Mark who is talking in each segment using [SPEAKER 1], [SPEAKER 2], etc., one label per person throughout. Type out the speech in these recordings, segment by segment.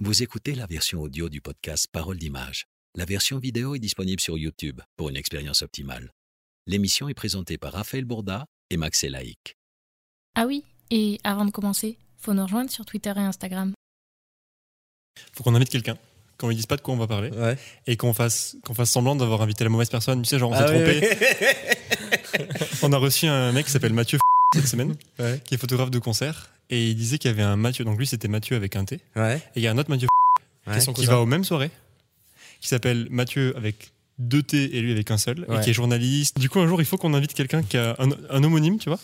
[SPEAKER 1] Vous écoutez la version audio du podcast Parole d'image. La version vidéo est disponible sur YouTube pour une expérience optimale. L'émission est présentée par Raphaël Bourda et Max Elaïc.
[SPEAKER 2] Ah oui, et avant de commencer, faut nous rejoindre sur Twitter et Instagram.
[SPEAKER 3] Faut qu'on invite quelqu'un. Qu'on lui dise pas de quoi on va parler.
[SPEAKER 4] Ouais.
[SPEAKER 3] Et qu'on fasse, qu'on fasse semblant d'avoir invité la mauvaise personne. Tu sais, genre, on s'est
[SPEAKER 4] Ah oui,
[SPEAKER 3] trompé. on a reçu un mec qui s'appelle Mathieu cette semaine,
[SPEAKER 4] Ouais.
[SPEAKER 3] qui est photographe de concert. Et il disait qu'il y avait un Mathieu. Donc lui, c'était Mathieu avec un T.
[SPEAKER 4] Ouais.
[SPEAKER 3] Et il y a un autre Mathieu
[SPEAKER 4] Ouais.
[SPEAKER 3] qui va aux mêmes soirées, qui s'appelle Mathieu avec deux T et lui avec un seul, et qui est journaliste. Du coup, un jour, il faut qu'on invite quelqu'un qui a un, un homonyme, tu vois,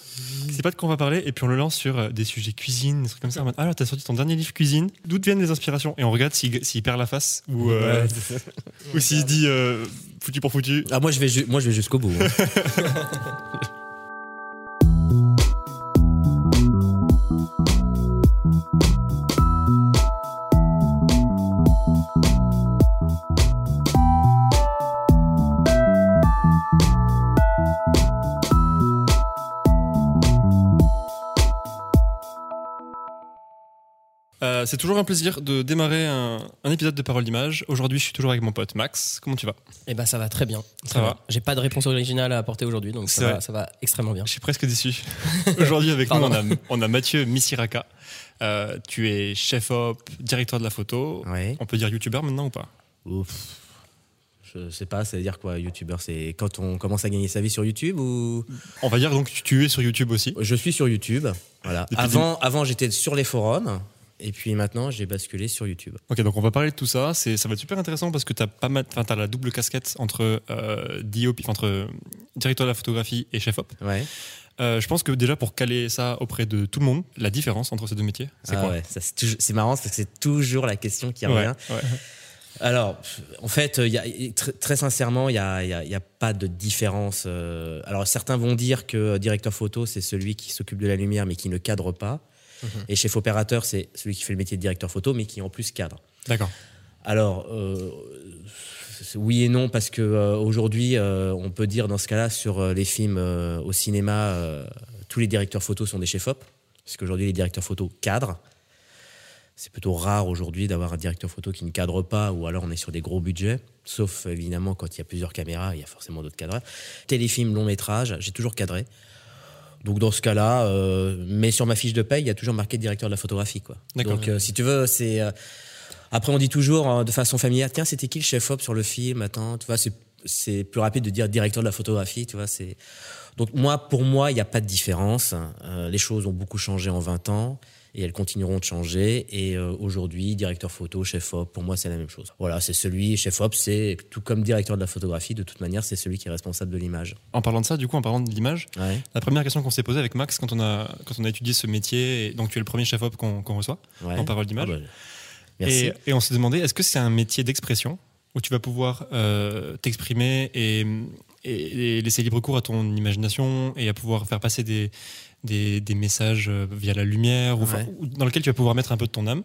[SPEAKER 3] sait pas de quoi on va parler, et puis on le lance sur euh, des sujets cuisine, des trucs comme ça. En mode, Ah, alors, t'as sorti ton dernier livre cuisine, d'où te viennent les inspirations? Et on regarde s'il s'il perd la face, ou, euh,
[SPEAKER 4] Ouais, c'est
[SPEAKER 3] ou s'il se dit euh, foutu pour foutu.
[SPEAKER 4] Ah, moi, je vais, ju- moi, je vais jusqu'au bout. hein.
[SPEAKER 3] Euh, c'est toujours un plaisir de démarrer un, un épisode de Parole d'image. Aujourd'hui, je suis toujours avec mon pote Max. Comment tu vas?
[SPEAKER 5] Eh ben ça va très bien.
[SPEAKER 3] Ça va.
[SPEAKER 5] J'ai pas de réponse originale à apporter aujourd'hui, donc ça va, ça va extrêmement bien.
[SPEAKER 3] Je suis presque déçu. Aujourd'hui, avec nous, on a, on a Mathieu Misiraka. Euh, tu es chef-op, directeur de la photo.
[SPEAKER 4] Ouais.
[SPEAKER 3] On peut dire youtubeur maintenant ou pas?
[SPEAKER 4] Ouf. Je sais pas, ça veut dire quoi, youtubeur? C'est quand on commence à gagner sa vie sur YouTube ou?
[SPEAKER 3] On va dire donc que tu es sur YouTube aussi.
[SPEAKER 4] Je suis sur YouTube. Voilà.
[SPEAKER 3] Depuis
[SPEAKER 4] Avant, avant j'étais sur les forums. Et puis maintenant, j'ai basculé sur YouTube.
[SPEAKER 3] Ok, donc on va parler de tout ça. C'est, ça va être super intéressant parce que tu as pas mal, enfin, t'as la double casquette entre euh, entre directeur de la photographie et chef-op.
[SPEAKER 4] Ouais.
[SPEAKER 3] Euh, je pense que déjà pour caler ça auprès de tout le monde, la différence entre ces deux métiers, c'est
[SPEAKER 4] Ah
[SPEAKER 3] quoi?
[SPEAKER 4] ouais, ça, c'est, toujours- c'est marrant parce que c'est toujours la question qui revient.
[SPEAKER 3] ouais.
[SPEAKER 4] Alors, en fait, y a, très, très sincèrement, il n'y a, y a- y a pas de différence. euh. Alors, certains vont dire que euh, directeur photo, c'est celui qui s'occupe de la lumière mais qui ne cadre pas. Et chef opérateur, c'est celui qui fait le métier de directeur photo mais qui en plus cadre.
[SPEAKER 3] D'accord.
[SPEAKER 4] Alors, euh, oui et non, parce que euh, aujourd'hui, euh, on peut dire dans ce cas-là, sur les films au cinéma, tous les directeurs photos sont des chefs-op, parce qu'aujourd'hui, les directeurs photos cadrent. C'est plutôt rare aujourd'hui d'avoir un directeur photo qui ne cadre pas, ou alors on est sur des gros budgets, sauf évidemment quand il y a plusieurs caméras, il y a forcément d'autres cadreurs. Téléfilm, long métrage, j'ai toujours cadré. Donc dans ce cas-là, euh, mais sur ma fiche de paye, il y a toujours marqué directeur de la photographie. Quoi.
[SPEAKER 3] D'accord.
[SPEAKER 4] Donc euh, si tu veux, c'est... euh, après, on dit toujours hein, de façon familière, tiens, c'était qui le chef-op sur le film Attends, tu vois, c'est, c'est plus rapide de dire directeur de la photographie, tu vois. C'est... Donc, moi, pour moi, il n'y a pas de différence. Euh, les choses ont beaucoup changé en 20 ans et elles continueront de changer. Et euh, aujourd'hui, directeur photo, chef-op, pour moi, c'est la même chose. Voilà, c'est celui, chef-op, c'est tout comme directeur de la photographie, de toute manière, c'est celui qui est responsable de l'image.
[SPEAKER 3] En parlant de ça, du coup, en parlant de l'image,
[SPEAKER 4] Ouais,
[SPEAKER 3] la première question qu'on s'est posée avec Max quand on a, quand on a étudié ce métier, et donc tu es le premier chef-op qu'on, qu'on reçoit
[SPEAKER 4] ouais.
[SPEAKER 3] en parole d'image.
[SPEAKER 4] Ah bah.
[SPEAKER 3] Et, et on s'est demandé, est-ce que c'est un métier d'expression? Où tu vas pouvoir euh, t'exprimer et, et- et laisser libre cours à ton imagination et à pouvoir faire passer des, des, des messages euh, via la lumière ou, enfin,
[SPEAKER 4] Ouais.
[SPEAKER 3] ou dans lequel tu vas pouvoir mettre un peu de ton âme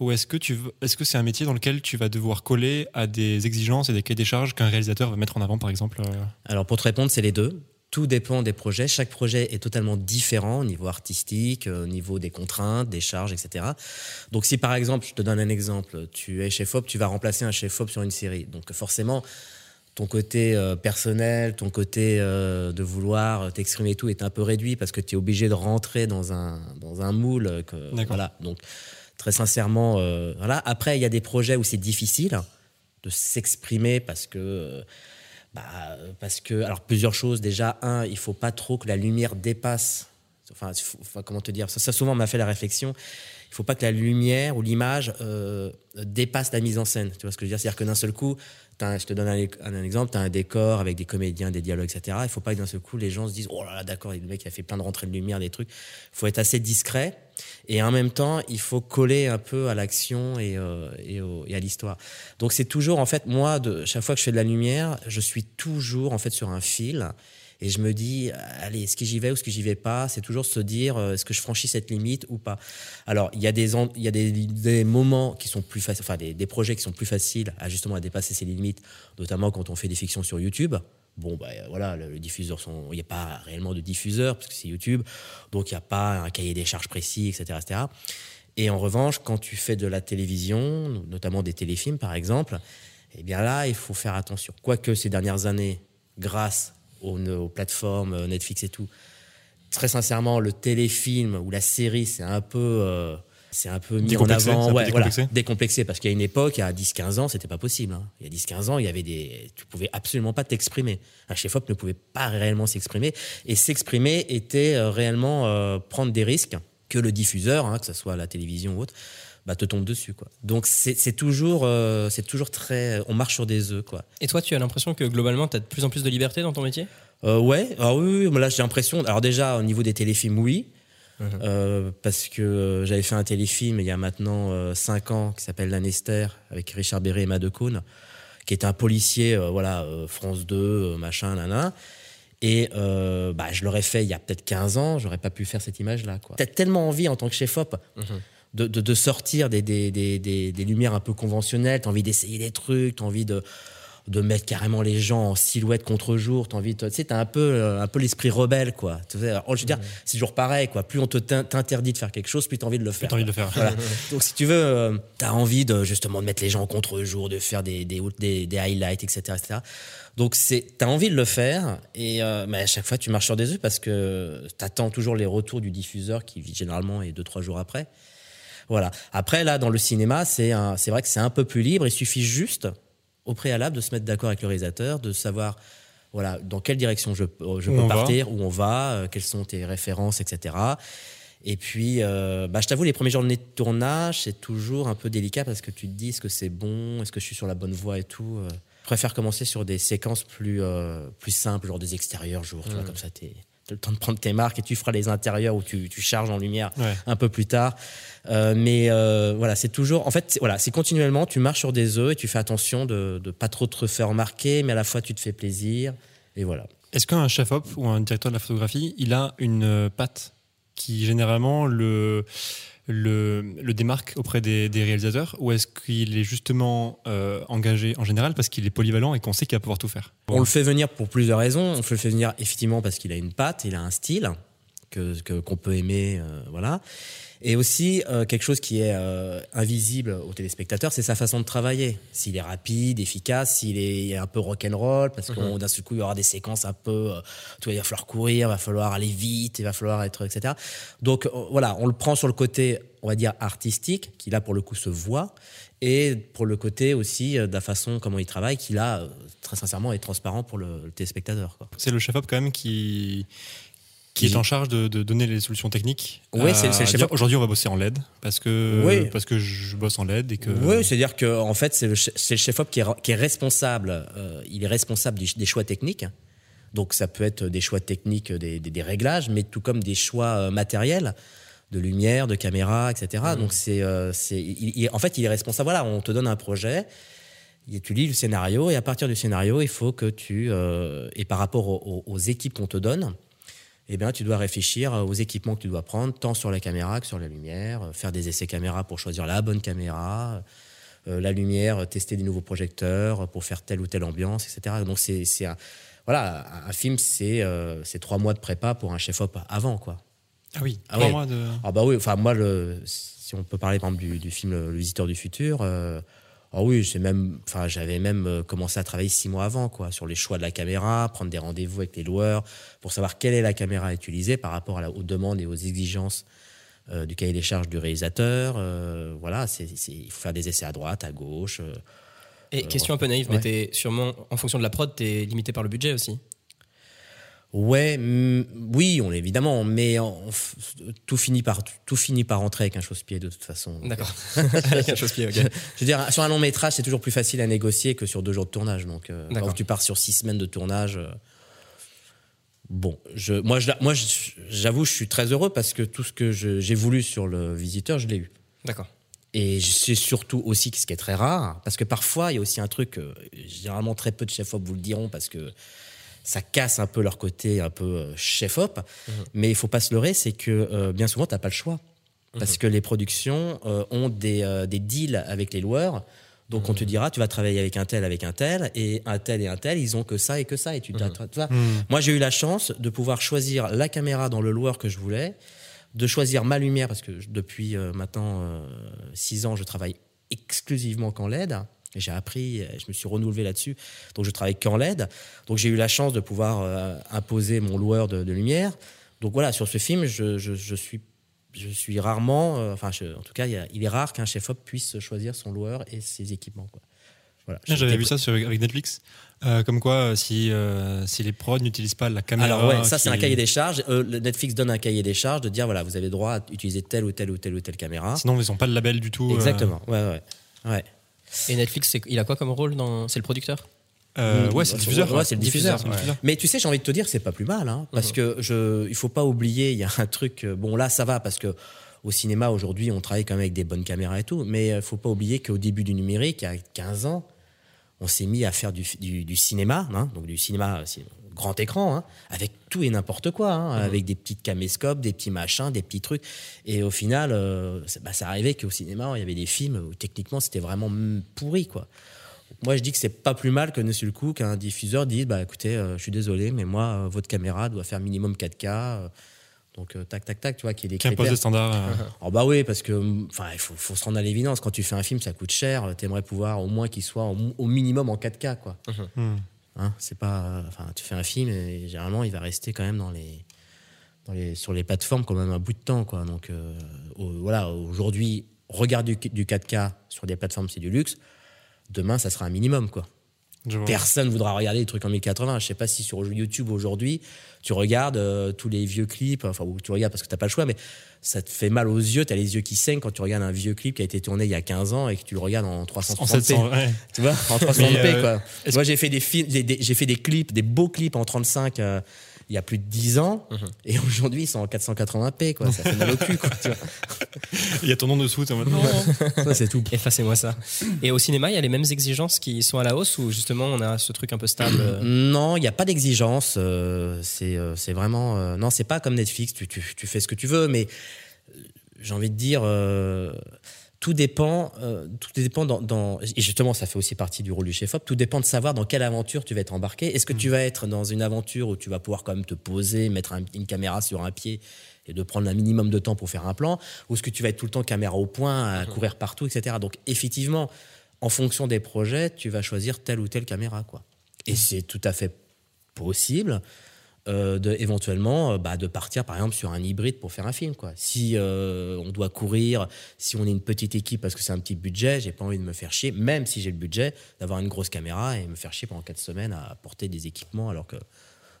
[SPEAKER 3] Ou est-ce que, tu est-ce que c'est un métier dans lequel tu vas devoir coller à des exigences et des cahiers des charges qu'un réalisateur va mettre en avant, par exemple euh,
[SPEAKER 4] Alors pour te répondre, c'est les deux. Tout dépend des projets. Chaque projet est totalement différent au niveau artistique, euh, au niveau des contraintes, des charges, etc. Donc si par exemple, je te donne un exemple, tu es chef-op, tu vas remplacer un chef-op sur une série. Donc forcément, ton côté euh, personnel, ton côté euh, de vouloir t'exprimer et tout est un peu réduit parce que tu es obligé de rentrer dans un, dans un moule. Que, voilà. Donc très sincèrement, euh, voilà. Après, il y a des projets où c'est difficile de s'exprimer parce que... bah, euh, parce que, alors plusieurs choses. Déjà, un, il faut pas trop que la lumière dépasse. Enfin, comment te dire ça, souvent, m'a fait la réflexion. Il faut pas que la lumière ou l'image euh, dépasse la mise en scène. Tu vois ce que je veux dire? C'est-à-dire que d'un seul coup, je te donne un, exemple, tu as un décor avec des comédiens, des dialogues, etc. Il faut pas que d'un seul coup, les gens se disent Oh là là, d'accord, le mec il a fait plein de rentrées de lumière, des trucs. Il faut être assez discret. Et en même temps, il faut coller un peu à l'action et, euh, à l'histoire. Donc c'est toujours, en fait, moi, chaque fois que je fais de la lumière, je suis toujours en fait sur un fil. Et je me dis, allez, est-ce que j'y vais ou est-ce que j'y vais pas? C'est toujours se dire, euh, est-ce que je franchis cette limite ou pas? Alors, il y a des, moments qui sont plus faciles, enfin, des, projets qui sont plus faciles à justement à dépasser ces limites, notamment quand on fait des fictions sur YouTube. Bon, euh, voilà, le, le diffuseur, il n'y a pas réellement de diffuseur, parce que c'est YouTube, donc il n'y a pas un cahier des charges précis, etc. etc. Et en revanche, quand tu fais de la télévision, notamment des téléfilms par exemple, eh bien là, il faut faire attention. Quoique ces dernières années, grâce aux, aux plateformes euh, Netflix et tout, très sincèrement, le téléfilm ou la série, c'est un peu, euh, c'est un peu mis en
[SPEAKER 3] Décomplexé,
[SPEAKER 4] avant, ouais, voilà,
[SPEAKER 3] décomplexé.
[SPEAKER 4] décomplexé, parce qu'il y a une époque, il y a 10-15 ans, c'était pas possible. hein. Il y a 10-15 ans, il y avait des, tu pouvais absolument pas t'exprimer. Un chef-op ne pouvait pas réellement s'exprimer, et s'exprimer était euh, réellement euh, prendre des risques que le diffuseur, hein, que ce soit la télévision ou autre, bah, te tombe dessus, quoi. Donc c'est toujours, euh, c'est toujours très, on marche sur des œufs, quoi.
[SPEAKER 5] Et toi, tu as l'impression que globalement, tu as de plus en plus de liberté dans ton métier?
[SPEAKER 4] Euh, ouais, ah oui, oui, là j'ai l'impression. Alors déjà au niveau des téléfilms, oui, Euh, parce que euh, j'avais fait un téléfilm il y a maintenant 5 ans qui s'appelle Lanester avec Richard Berry et Emma Decaune, qui est un policier, euh, voilà, euh, France 2, euh, machin, nana. Et euh, bah, je l'aurais fait il y a peut-être 15 ans, j'aurais pas pu faire cette image-là. quoi. T'as tellement envie en tant que chef-op de, de- de sortir des, des, des, des- des lumières un peu conventionnelles, t'as envie d'essayer des trucs, t'as envie de, de mettre carrément les gens en silhouette contre jour, t'as envie de, tu sais, t'as un peu, euh, un peu l'esprit rebelle, quoi. Alors, je veux dire, c'est toujours pareil, quoi. Plus on te t'in- t'interdit de faire quelque chose, plus t'as envie de le faire.
[SPEAKER 3] T'as envie de le faire.
[SPEAKER 4] Voilà. Donc si tu veux, euh, t'as envie de justement de mettre les gens en contre-jour, de faire des, des, des, des highlights, etc., etc. Donc c'est, t'as envie de le faire, et euh, mais à chaque fois tu marches sur des œufs parce que t'attends toujours les retours du diffuseur qui généralement est deux trois jours après. Voilà. Après là, dans le cinéma, c'est vrai que c'est un peu plus libre. Il suffit juste au préalable de se mettre d'accord avec le réalisateur, de savoir voilà dans quelle direction je, je
[SPEAKER 3] Où
[SPEAKER 4] peux
[SPEAKER 3] va.
[SPEAKER 4] partir, où on va, euh, quelles sont tes références, etc. Et puis, euh, bah, je t'avoue, les premiers journées de tournage, c'est toujours un peu délicat parce que tu te dis est-ce que c'est bon, est-ce que je suis sur la bonne voie et tout. euh? Je préfère commencer sur des séquences plus, euh, plus simples, genre des extérieurs jours, tu vois, comme ça, tu as le temps de prendre tes marques et tu feras les intérieurs où tu, tu charges en lumière
[SPEAKER 3] Ouais.
[SPEAKER 4] un peu plus tard. Euh, mais euh, voilà, c'est toujours. En fait, voilà, c'est continuellement, tu marches sur des œufs et tu fais attention de ne pas trop te faire remarquer, mais à la fois tu te fais plaisir. Et voilà.
[SPEAKER 3] Est-ce qu'un chef-op ou un directeur de la photographie, il a une euh, patte qui généralement le, le, le démarque auprès des, réalisateurs ou est-ce qu'il est justement euh, engagé en général parce qu'il est polyvalent et qu'on sait qu'il va pouvoir tout faire?
[SPEAKER 4] On le fait venir pour plusieurs raisons. On le fait venir effectivement parce qu'il a une patte, il a un style que qu'on peut aimer, euh, voilà. Et aussi euh, quelque chose qui est euh, invisible aux téléspectateurs, c'est sa façon de travailler. S'il est rapide, efficace, s'il est un peu rock'n'roll, parce qu'on d'un seul coup il y aura des séquences un peu, tu vois, il va falloir courir, il va falloir aller vite, il va falloir être, etc. Donc voilà, on le prend sur le côté, on va dire artistique, qui là pour le coup se voit, et pour le côté aussi de la façon comment il travaille, qui là très sincèrement est transparent pour le, le téléspectateur.
[SPEAKER 3] C'est le chef-op quand même qui, qui est en charge de, de donner les solutions techniques.
[SPEAKER 4] Oui, c'est- le
[SPEAKER 3] dire, Aujourd'hui, on va bosser en LED parce que,
[SPEAKER 4] Oui.
[SPEAKER 3] parce que je bosse en LED et que.
[SPEAKER 4] Oui, c'est-à-dire que en fait, c'est le, che- c'est le chef-op qui est, qui est responsable. euh, il est responsable du- des choix techniques. Donc, ça peut être des choix techniques, des, des- des réglages, mais tout comme des choix euh, matériels, de lumière, de caméra, etc. Donc, c'est, euh, en fait, il est responsable. Voilà, on te donne un projet. et Tu lis le scénario et à partir du scénario, il faut que tu euh, et par rapport aux équipes qu'on te donne, eh bien, tu dois réfléchir aux équipements que tu dois prendre, tant sur la caméra que sur la lumière, euh, faire des essais caméra pour choisir la bonne caméra, euh, la lumière, euh, tester des nouveaux projecteurs euh, pour faire telle ou telle ambiance, etc. Donc c'est un, voilà, un- film, c'est euh, trois mois de prépa pour un chef-op avant, quoi.
[SPEAKER 3] Ah oui,
[SPEAKER 4] Ah
[SPEAKER 3] trois
[SPEAKER 4] ouais.
[SPEAKER 3] mois de.
[SPEAKER 4] Ah bah oui, enfin moi, le, si on peut parler par exemple du, du film Le Visiteur du futur, euh, ah oui, j'ai même, enfin j'avais même euh, commencé à travailler six mois avant, quoi, sur les choix de la caméra, prendre des rendez-vous avec les loueurs pour savoir quelle est la caméra à utiliser par rapport à la- aux demandes et aux exigences euh, du cahier des charges du réalisateur. euh, voilà, c'est, c'est- il faut faire des essais à droite, à gauche. euh.
[SPEAKER 5] Et question un peu naïve,
[SPEAKER 4] ouais.
[SPEAKER 5] mais t'es sûrement, en fonction de la prod, t'es limité par le budget aussi.
[SPEAKER 4] Ouais, mm, oui, on évidemment, mais on- tout finit par tout finit par rentrer avec un chausse-pied de toute façon.
[SPEAKER 5] D'accord. Avec un chausse-pied.
[SPEAKER 4] Je veux dire, sur un long métrage, c'est toujours plus facile à négocier que sur deux jours de tournage. Donc, euh, quand tu pars sur six semaines de tournage, euh, bon, je, moi, je- moi, j'avoue, je suis très heureux parce que tout ce que j'ai voulu sur le visiteur, je l'ai eu.
[SPEAKER 5] D'accord.
[SPEAKER 4] Et c'est surtout aussi ce qui est très rare, parce que parfois, il y a aussi un truc, euh, généralement très peu de chefs-op vous le diront, parce que ça casse un peu leur côté un peu euh, chef-op. Mais il faut pas se leurrer, c'est que euh, bien souvent, tu n'as pas le choix. Parce que les productions euh, ont des, euh, des deals avec les loueurs. Donc on te dira, tu vas travailler avec un tel, avec un tel, et un tel et un tel, ils ont que ça et que ça. Et tu, Moi, j'ai eu la chance de pouvoir choisir la caméra dans le loueur que je voulais, de choisir ma lumière, parce que depuis euh, maintenant 6 ans, je travaille exclusivement qu'en LED. J'ai appris, euh, je me suis renouvelé là-dessus. Donc je travaille qu'en LED. Donc j'ai eu la chance de pouvoir euh, imposer mon loueur de, de lumière. Donc voilà, sur ce film, je, je- je suis, je suis rarement, euh, enfin je- en tout cas, il, y a- il est rare qu'un chef-op puisse choisir son loueur et ses équipements. Quoi. Voilà.
[SPEAKER 3] J'avais vu ça sur, avec Netflix. Euh, comme quoi, si, euh, si les prods n'utilisent pas la caméra.
[SPEAKER 4] Alors ouais, ça c'est un cahier des charges. Euh, Netflix donne un cahier des charges de dire voilà, vous avez droit à utiliser telle ou telle ou telle ou telle caméra.
[SPEAKER 3] Sinon, ils n'ont pas le label du tout.
[SPEAKER 4] Exactement. Ouais, ouais, ouais.
[SPEAKER 5] Et Netflix, il a quoi comme rôle dans... C'est le producteur?
[SPEAKER 3] Euh,
[SPEAKER 4] Mm,
[SPEAKER 3] ouais, c'est le diffuseur.
[SPEAKER 4] ouais, c'est le diffuseur. Mais tu sais, j'ai envie de te dire, c'est pas plus mal, hein, parce que je, il faut pas oublier, il y a un truc. euh, Bon, là, ça va parce que au cinéma aujourd'hui, on travaille quand même avec des bonnes caméras et tout, mais il faut pas oublier qu'au début du numérique, il y a 15 ans, on s'est mis à faire du, du- du cinéma, hein, donc du cinéma euh, grand écran, hein, avec tout et n'importe quoi, hein, avec des petites caméscopes, des petits machins, des petits trucs. Et au final, euh, bah, ça arrivait qu'au cinéma, il y avait des films où techniquement c'était vraiment pourri, quoi. Moi, je dis que c'est pas plus mal que ne le coup qu'un diffuseur dise bah écoutez, euh, je suis désolé, mais moi, euh, votre caméra doit faire minimum 4K. euh, donc euh, tac tac tac, tu vois qu'il y ait des
[SPEAKER 3] Qui impose des standards. euh,
[SPEAKER 4] Oh bah oui, parce que enfin il faut, faut se rendre à l'évidence. Quand tu fais un film, ça coûte cher. T'aimerais pouvoir au moins qu'il soit au, au minimum en 4K, quoi.
[SPEAKER 3] hmm.
[SPEAKER 4] Hein, c'est pas, enfin, tu fais un film et généralement il va rester quand même dans les, dans les, sur les plateformes quand même un bout de temps, quoi. Donc euh, voilà, aujourd'hui, regarder du, du 4K sur des plateformes, c'est du luxe. Demain, ça sera un minimum, quoi. Personne voudra regarder des trucs en 1080. Je sais pas si sur YouTube aujourd'hui, tu regardes euh, tous les vieux clips, enfin, ou tu regardes parce que t'as pas le choix, mais ça te fait mal aux yeux, tu as les yeux qui saignent quand tu regardes un vieux clip qui a été tourné il y a 15 ans et que tu le regardes en
[SPEAKER 3] En
[SPEAKER 4] 360p.
[SPEAKER 3] 700, ouais.
[SPEAKER 4] Tu vois, en 360p,
[SPEAKER 3] Mais, euh,
[SPEAKER 4] quoi. Moi, j'ai fait des films, j'ai fait des clips, des beaux clips en 35 euh, il y a plus de 10 ans, et aujourd'hui, ils sont en 480p, quoi. Ça fait mal au cul, quoi. tu vois.
[SPEAKER 3] Il y a ton nom dessous, t'es non.
[SPEAKER 4] Ça, c'est tout.
[SPEAKER 5] Effacez-moi ça. Et au cinéma, il y a les mêmes exigences qui sont à la hausse ou justement on a ce truc un peu stable euh,
[SPEAKER 4] Non, il n'y a pas d'exigence. euh, c'est euh, c'est vraiment. euh, non, c'est pas comme Netflix. Tu, tu, tu fais ce que tu veux, mais j'ai envie de dire. Tout dépend, euh, tout dépend dans, dans- et justement ça fait aussi partie du rôle du chef op. Tout dépend de savoir dans quelle aventure tu vas être embarqué. Est-ce que tu vas être dans une aventure où tu vas pouvoir quand même te poser, mettre un- une caméra sur un pied et de prendre un minimum de temps pour faire un plan, ou est-ce que tu vas être tout le temps caméra au point, à courir partout, etc. Donc effectivement, en fonction des projets, tu vas choisir telle ou telle caméra, quoi. Et c'est tout à fait possible euh, de éventuellement euh, bah, de partir par exemple sur un hybride pour faire un film quoi. Si euh, on doit courir, si on est une petite équipe parce que c'est un petit budget, j'ai pas envie de me faire chier, même si j'ai le budget, d'avoir une grosse caméra et me faire chier pendant quatre semaines à porter des équipements alors que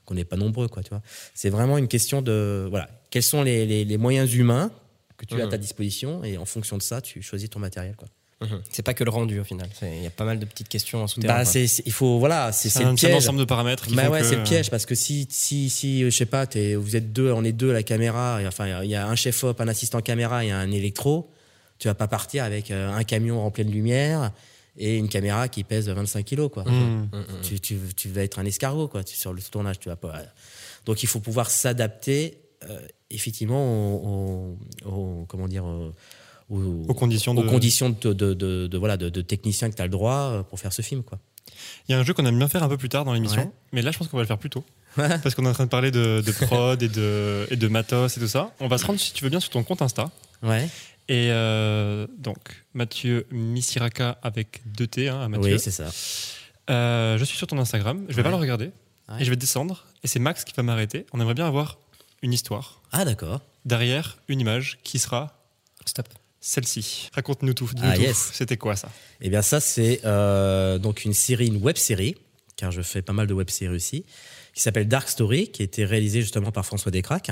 [SPEAKER 4] qu'on n'est pas nombreux quoi. Tu vois. C'est vraiment une question de voilà quels sont les, les- les moyens humains que tu as à ta disposition et en fonction de ça tu choisis ton matériel quoi.
[SPEAKER 5] Mhm. C'est pas que le rendu au final. Il y a pas mal de petites questions en souterrain.
[SPEAKER 4] Bah, c'est, il faut voilà c'est,
[SPEAKER 3] C'est un,
[SPEAKER 4] le
[SPEAKER 3] c'est un
[SPEAKER 4] piège.
[SPEAKER 3] ensemble de paramètres qui
[SPEAKER 4] Bah ouais,
[SPEAKER 3] que-
[SPEAKER 4] c'est le piège parce que si, si, si je sais pas, vous êtes deux, on est deux à la caméra, et enfin, il y a un chef op, un assistant caméra et un électro, tu vas pas partir avec euh, un camion rempli de lumière et une caméra qui pèse 25 kilos, quoi.
[SPEAKER 3] Hmm.
[SPEAKER 4] Tu, tu, tu vas être un escargot, quoi, tu- sur le tournage, tu vas pas. Donc il faut pouvoir s'adapter, euh, effectivement, au, au- au- comment dire, au- au-
[SPEAKER 3] Aux conditions
[SPEAKER 4] aux
[SPEAKER 3] de-
[SPEAKER 4] conditions de, de, voilà, de, technicien que tu as le droit euh, pour faire ce film, quoi.
[SPEAKER 3] Il y a un jeu qu'on aime bien faire un peu plus tard dans l'émission,
[SPEAKER 4] Ouais.
[SPEAKER 3] mais là je pense qu'on va le faire plus tôt. Parce qu'on est en train de parler de, prod et de, et de matos et tout ça. On va se rendre, si tu veux bien, sur ton compte Insta.
[SPEAKER 4] Ouais.
[SPEAKER 3] Et euh, donc, Mathieu Misiraka avec 2T, hein, à Mathieu.
[SPEAKER 4] Oui, c'est ça.
[SPEAKER 3] Euh, je suis sur ton Instagram, je vais pas le regarder.
[SPEAKER 4] Ouais.
[SPEAKER 3] Et je vais descendre, et c'est Max qui va m'arrêter. On aimerait bien avoir une histoire.
[SPEAKER 4] Ah, d'accord.
[SPEAKER 3] Derrière, une image qui sera
[SPEAKER 5] Stop.
[SPEAKER 3] Celle-ci. Raconte-nous tout.
[SPEAKER 4] Ah,
[SPEAKER 3] tout.
[SPEAKER 4] yes.
[SPEAKER 3] C'était quoi ça?
[SPEAKER 4] Eh bien, ça, c'est euh, donc une série, une web série, car je fais pas mal de web séries aussi, qui s'appelle Dark Story, qui a été réalisée justement par François Descraques.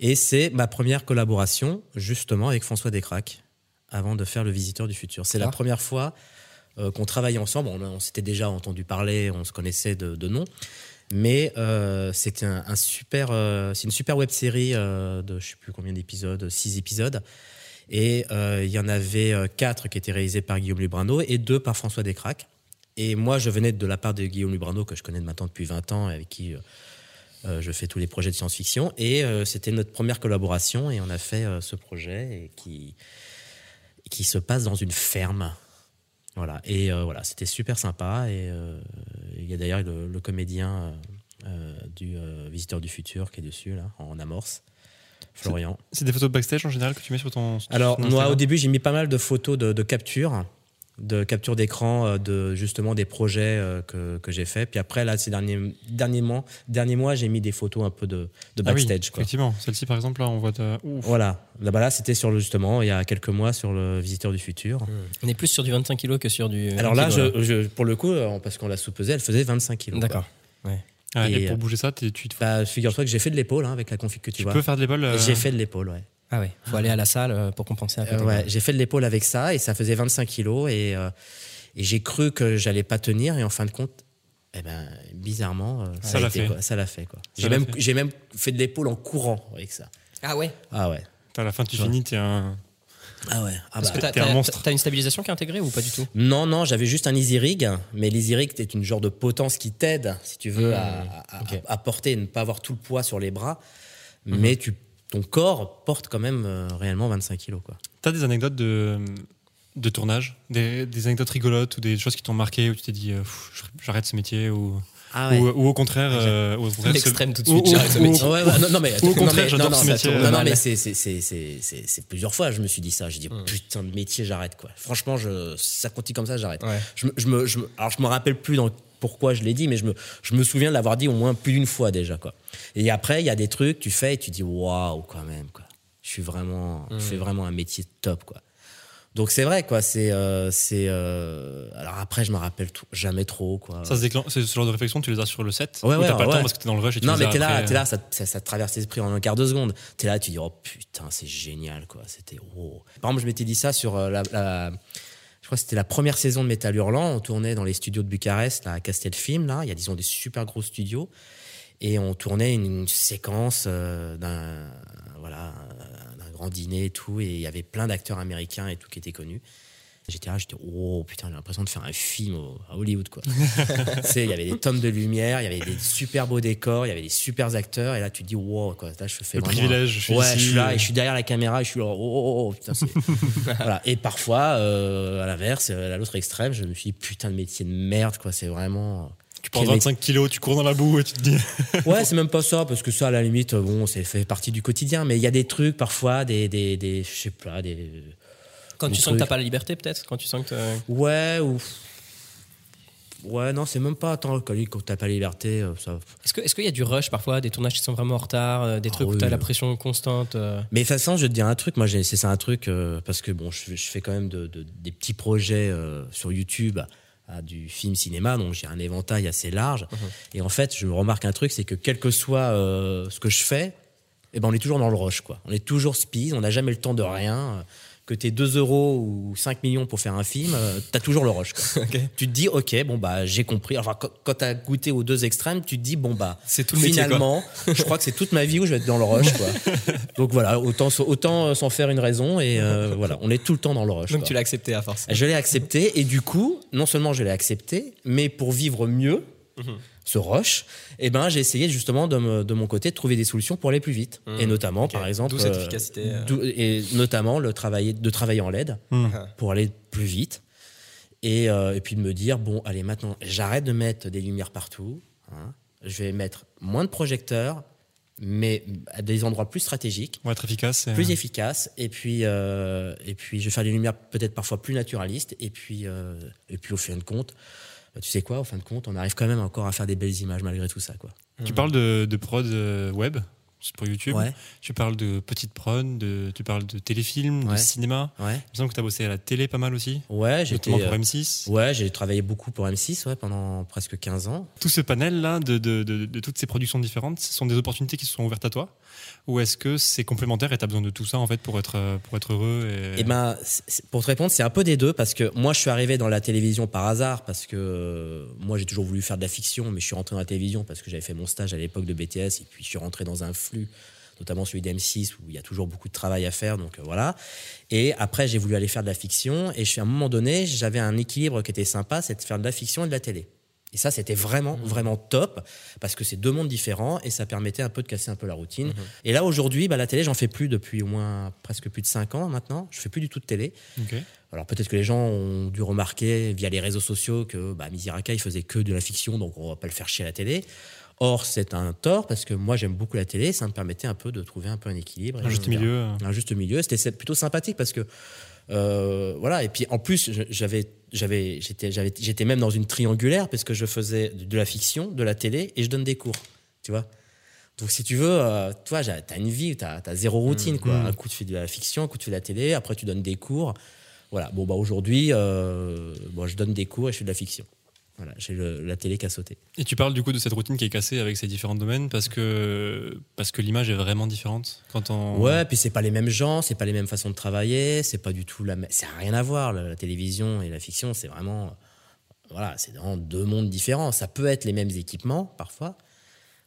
[SPEAKER 4] Et c'est ma première collaboration, justement, avec François Descraques, avant de faire Le Visiteur du Futur. C'est la
[SPEAKER 5] Ah.
[SPEAKER 4] première fois euh, qu'on travaillait ensemble. On, on s'était déjà entendu parler, on se connaissait de, de nom. Mais euh, c'est un, un super, c'est une super web série de je sais plus combien d'épisodes, six épisodes. Et euh, il y en avait euh, quatre qui étaient réalisés par Guillaume Lubrano et deux par François Descraques. Et moi, je venais de la part de Guillaume Lubrano, que je connais maintenant depuis 20 ans, et avec qui euh, je fais tous les projets de science-fiction. Et c'était notre première collaboration, et on a fait ce projet et qui, qui se passe dans une ferme. Voilà. Et voilà, c'était super sympa. Et il y a d'ailleurs le, le comédien du Visiteur du Futur qui est dessus, là, en amorce. Florian.
[SPEAKER 3] C'est des photos de backstage en général que tu mets sur ton. sur
[SPEAKER 4] Alors,
[SPEAKER 3] ton
[SPEAKER 4] moi, au début, j'ai mis pas mal de photos de, de capture, de capture d'écran, euh, de justement des projets euh, que, que j'ai fait. Puis après, là, ces derniers, derniers, mois, derniers mois, j'ai mis des photos un peu de, de
[SPEAKER 3] Ah oui,
[SPEAKER 4] backstage. quoi.
[SPEAKER 3] effectivement. Celle-ci, par exemple, là, on voit. de- Ouf.
[SPEAKER 4] Voilà. Là-bas, là, c'était sur le, justement, il y a quelques mois, sur le Visiteur du Futur.
[SPEAKER 5] On est plus sur du 25 kilos que sur du.
[SPEAKER 4] Alors là,
[SPEAKER 5] 20 kilos,
[SPEAKER 4] je, je- pour le coup, euh, parce qu'on l'a sous-pesée, elle faisait 25 kilos. quoi.
[SPEAKER 5] D'accord.
[SPEAKER 3] Ah, et,
[SPEAKER 4] Et,
[SPEAKER 3] pour
[SPEAKER 4] euh,
[SPEAKER 3] bouger ça, tu, te-
[SPEAKER 4] Bah, figure-toi que j'ai fait de l'épaule hein, avec la config que tu,
[SPEAKER 3] tu
[SPEAKER 4] vois.
[SPEAKER 3] peux faire de l'épaule. euh,
[SPEAKER 4] J'ai fait de l'épaule, ouais.
[SPEAKER 5] Ah ouais, faut aller à la salle euh, pour compenser
[SPEAKER 4] Euh,
[SPEAKER 5] côté.
[SPEAKER 4] ouais, j'ai fait de l'épaule avec ça et ça faisait 25 kilos et, euh, et j'ai cru que j'allais pas tenir et en fin de compte, eh ben, bizarrement,
[SPEAKER 3] Ça l'a fait.
[SPEAKER 4] quoi. Ça l'a fait. quoi. J'ai même,
[SPEAKER 3] fait.
[SPEAKER 4] j'ai même fait de l'épaule en courant avec ça.
[SPEAKER 5] Ah ouais
[SPEAKER 4] Ah ouais.
[SPEAKER 3] À la fin, tu
[SPEAKER 4] Ouais.
[SPEAKER 3] finis, t'es un.
[SPEAKER 4] Ah ouais. Ah
[SPEAKER 5] Parce
[SPEAKER 4] bah.
[SPEAKER 5] que t'as,
[SPEAKER 3] t'es un
[SPEAKER 5] t'as-
[SPEAKER 3] monstre.
[SPEAKER 5] t'as une stabilisation qui est intégrée ou pas du tout?
[SPEAKER 4] Non, non, j'avais juste un easy rig, mais l'easy rig, c'est une genre de potence qui t'aide, si tu veux, à, à porter et ne pas avoir tout le poids sur les bras.
[SPEAKER 3] Mhm.
[SPEAKER 4] Mais tu, ton corps porte quand même euh, réellement 25 kilos. Quoi.
[SPEAKER 3] T'as des anecdotes de, de tournage? Des, des anecdotes rigolotes ou des choses qui t'ont marqué où tu t'es dit euh, j'arrête ce métier ou,
[SPEAKER 4] Ah
[SPEAKER 3] ou, ou au contraire. euh, au contraire,
[SPEAKER 5] L'extrême tout de suite,
[SPEAKER 3] ou-
[SPEAKER 5] j'arrête ce
[SPEAKER 3] ou-
[SPEAKER 5] métier.
[SPEAKER 4] Ouais, ouais, non, non, mais,
[SPEAKER 3] Ou au
[SPEAKER 4] non,
[SPEAKER 3] contraire,
[SPEAKER 4] mais-
[SPEAKER 3] j'adore
[SPEAKER 4] non,
[SPEAKER 3] ce
[SPEAKER 4] non,
[SPEAKER 3] métier.
[SPEAKER 4] Non, non,
[SPEAKER 5] mal.
[SPEAKER 4] mais c'est, plusieurs fois, je me suis dit ça. J'ai dit, putain de métier, j'arrête, quoi. Franchement, je, si ça continue comme ça, j'arrête.
[SPEAKER 5] Ouais.
[SPEAKER 4] Je, me- je me, je me- alors, je me rappelle plus dans pourquoi je l'ai dit, mais je me, je me souviens de l'avoir dit au moins plus d'une fois déjà, quoi. Et après, il y a des trucs, tu fais et tu dis, waouh, quand même, quoi. Je suis vraiment, je fais vraiment un métier top, quoi. Donc c'est vrai, quoi. C'est, euh, c'est. euh, Alors après, je me rappelle tout- jamais trop, quoi.
[SPEAKER 3] Ça se déclenche, c'est ce genre de réflexion, tu les as sur le set?
[SPEAKER 4] Ouais,
[SPEAKER 3] ou
[SPEAKER 4] ouais,
[SPEAKER 3] t'as pas le temps parce que t'es dans le rush et tu
[SPEAKER 4] Non, mais t'es là,
[SPEAKER 3] après,
[SPEAKER 4] t'es
[SPEAKER 3] euh,
[SPEAKER 4] là, ça, ça, ça te traverse l'esprit en un quart de seconde. T'es là, tu dis, oh putain, c'est génial, quoi. C'était, oh. Par exemple, je m'étais dit ça sur euh, la, la- je crois que c'était la première saison de Métal Hurlant. On tournait dans les studios de Bucarest, là, à Castelfilm, là. Il y a, disons, des super gros studios. Et on tournait une, une séquence euh, d'un, voilà, euh, grand dîner et tout. Et il y avait plein d'acteurs américains et tout qui étaient connus. J'étais là, j'étais, oh putain, j'ai l'impression de faire un film au- à Hollywood, quoi. tu sais, il y avait des tonnes de lumière, il y avait des super beaux décors, il y avait des super acteurs, et là, tu te dis, wow, quoi, là, je fais
[SPEAKER 3] Le privilège,
[SPEAKER 4] un-
[SPEAKER 3] je suis
[SPEAKER 4] ouais,
[SPEAKER 3] ici,
[SPEAKER 4] je suis là,
[SPEAKER 3] euh.
[SPEAKER 4] et je suis derrière la caméra, et je suis là, oh, oh, oh, putain, voilà. Et parfois, euh, à l'inverse, euh, à l'autre extrême, je me suis dit, putain de métier de merde, quoi, c'est vraiment.
[SPEAKER 3] Tu prends
[SPEAKER 4] Quel
[SPEAKER 3] 25 kilos, tu cours dans la boue et tu te dis.
[SPEAKER 4] Ouais, c'est même pas ça, parce que ça, à la limite, bon, c'est fait partie du quotidien, mais il y a des trucs, parfois, des, des, des je sais pas, des.
[SPEAKER 5] Quand
[SPEAKER 4] Des
[SPEAKER 5] tu sens que t'as pas la liberté, peut-être Quand tu sens que t'as-
[SPEAKER 4] Ouais, ou. Ouais, non, c'est même pas tant alcoolique quand t'as pas la liberté, euh, ça.
[SPEAKER 5] Est-ce que- est-ce qu'il y a du rush parfois, des tournages qui sont vraiment en retard, euh, des
[SPEAKER 4] Ah
[SPEAKER 5] trucs où
[SPEAKER 4] oui.
[SPEAKER 5] t'as la pression constante euh,
[SPEAKER 4] Mais de toute façon, je vais te dire un truc. Moi, j'ai- c'est ça un truc euh, parce que bon, je, je fais quand même de- de- des petits projets euh, sur YouTube à du film cinéma, donc j'ai un éventail assez large. Et en fait, je remarque un truc, c'est que quel que soit euh, ce que je fais, eh ben, on est toujours dans le rush, quoi. On est toujours speed, on n'a jamais le temps de rien. Que t'aies 2 euros ou 5 millions pour faire un film, euh, t'as toujours le rush. Tu te dis, ok, bon bah j'ai compris. Enfin, quand, quand t'as goûté aux deux extrêmes, tu te dis, bon bah
[SPEAKER 5] C'est tout le métier, quoi.
[SPEAKER 4] finalement, je crois que c'est toute ma vie où je vais être dans le rush. Quoi. Donc voilà, autant, autant euh, s'en faire une raison et euh, voilà, on est tout le temps dans le rush.
[SPEAKER 5] Donc
[SPEAKER 4] quoi.
[SPEAKER 5] tu l'as accepté à force.
[SPEAKER 4] Je l'ai accepté et du coup, non seulement je l'ai accepté, mais pour vivre mieux ce rush, eh ben j'ai essayé justement de, me- de mon côté de trouver des solutions pour aller plus vite. Et notamment, par exemple,
[SPEAKER 5] D'où cette
[SPEAKER 4] euh,
[SPEAKER 5] efficacité, euh.
[SPEAKER 4] et notamment le travailler, de travailler en LED pour aller plus vite. Et, euh, et puis de me dire bon, allez maintenant, j'arrête de mettre des lumières partout. hein. Je vais mettre moins de projecteurs, mais à des endroits plus stratégiques
[SPEAKER 3] Pour être efficace.
[SPEAKER 4] plus efficace et puis euh, et puis je vais faire des lumières peut-être parfois plus naturalistes et puis euh, et puis au fin de compte bah, tu sais quoi au fin de compte on arrive quand même encore à faire des belles images malgré tout ça quoi
[SPEAKER 3] Tu parles de, de prod euh, web c'est pour YouTube.
[SPEAKER 4] Ouais.
[SPEAKER 3] Tu parles de petite prod, de, tu parles de téléfilm, de
[SPEAKER 4] Ouais.
[SPEAKER 3] cinéma.
[SPEAKER 4] ouais
[SPEAKER 3] Il me semble que tu as bossé à la télé pas mal aussi.
[SPEAKER 4] ouais
[SPEAKER 3] Notamment pour
[SPEAKER 4] euh,
[SPEAKER 3] M6.
[SPEAKER 4] ouais j'ai travaillé beaucoup pour M6 ouais pendant presque 15 ans
[SPEAKER 3] Tout ce panel-là de, de, de, de toutes ces productions différentes, ce sont des opportunités qui se sont ouvertes à toi? Ou est-ce que c'est complémentaire et tu as besoin de tout ça en fait pour être, euh, pour être heureux et...
[SPEAKER 4] Eh ben, pour te répondre, c'est un peu des deux parce que moi, je suis arrivé dans la télévision par hasard parce que euh, moi, j'ai toujours voulu faire de la fiction, mais je suis rentré dans la télévision parce que j'avais fait mon stage à l'époque de BTS et puis je suis rentré dans un flux, notamment celui d'M6 où il y a toujours beaucoup de travail à faire, donc euh, voilà. Et après, j'ai voulu aller faire de la fiction et je suis à un moment donné, j'avais un équilibre qui était sympa, c'est de faire de la fiction et de la télé. Et ça, c'était vraiment, vraiment top parce que c'est deux mondes différents et ça permettait un peu de casser un peu la routine. Et là, aujourd'hui, bah, la télé, j'en fais plus depuis au moins presque plus de cinq ans maintenant. Je fais plus du tout de télé. Alors peut-être que les gens ont dû remarquer via les réseaux sociaux que bah, Miziraka, il faisait que de la fiction, donc on va pas le faire chier à la télé. Or, c'est un tort parce que moi, j'aime beaucoup la télé. Ça me permettait un peu de trouver un peu un équilibre.
[SPEAKER 3] Un juste milieu.
[SPEAKER 4] Un juste milieu. C'était plutôt sympathique parce que euh, voilà. Et puis en plus, j'avais, j'avais, j'étais, j'avais, j'étais même dans une triangulaire parce que je faisais de la fiction, de la télé et je donne des cours. Tu vois. Donc si tu veux, euh, toi, t'as une vie, t'as as zéro routine, quoi.
[SPEAKER 3] Mmh.
[SPEAKER 4] Un coup tu fais de la fiction, un coup tu fais de la télé, après tu donnes des cours. Voilà. Bon bah aujourd'hui, euh, bon, je donne des cours et je fais de la fiction. Voilà, j'ai la télé qui a sauté.
[SPEAKER 3] Et tu parles du coup de cette routine qui est cassée avec ces différents domaines parce que, parce que l'image est vraiment différente quand on...
[SPEAKER 4] Ouais, puis c'est pas les mêmes gens, c'est pas les mêmes façons de travailler, c'est pas du tout la même. Ça n'a rien à voir, la, télévision et la fiction, c'est vraiment. Voilà, c'est dans deux mondes différents. Ça peut être les mêmes équipements parfois,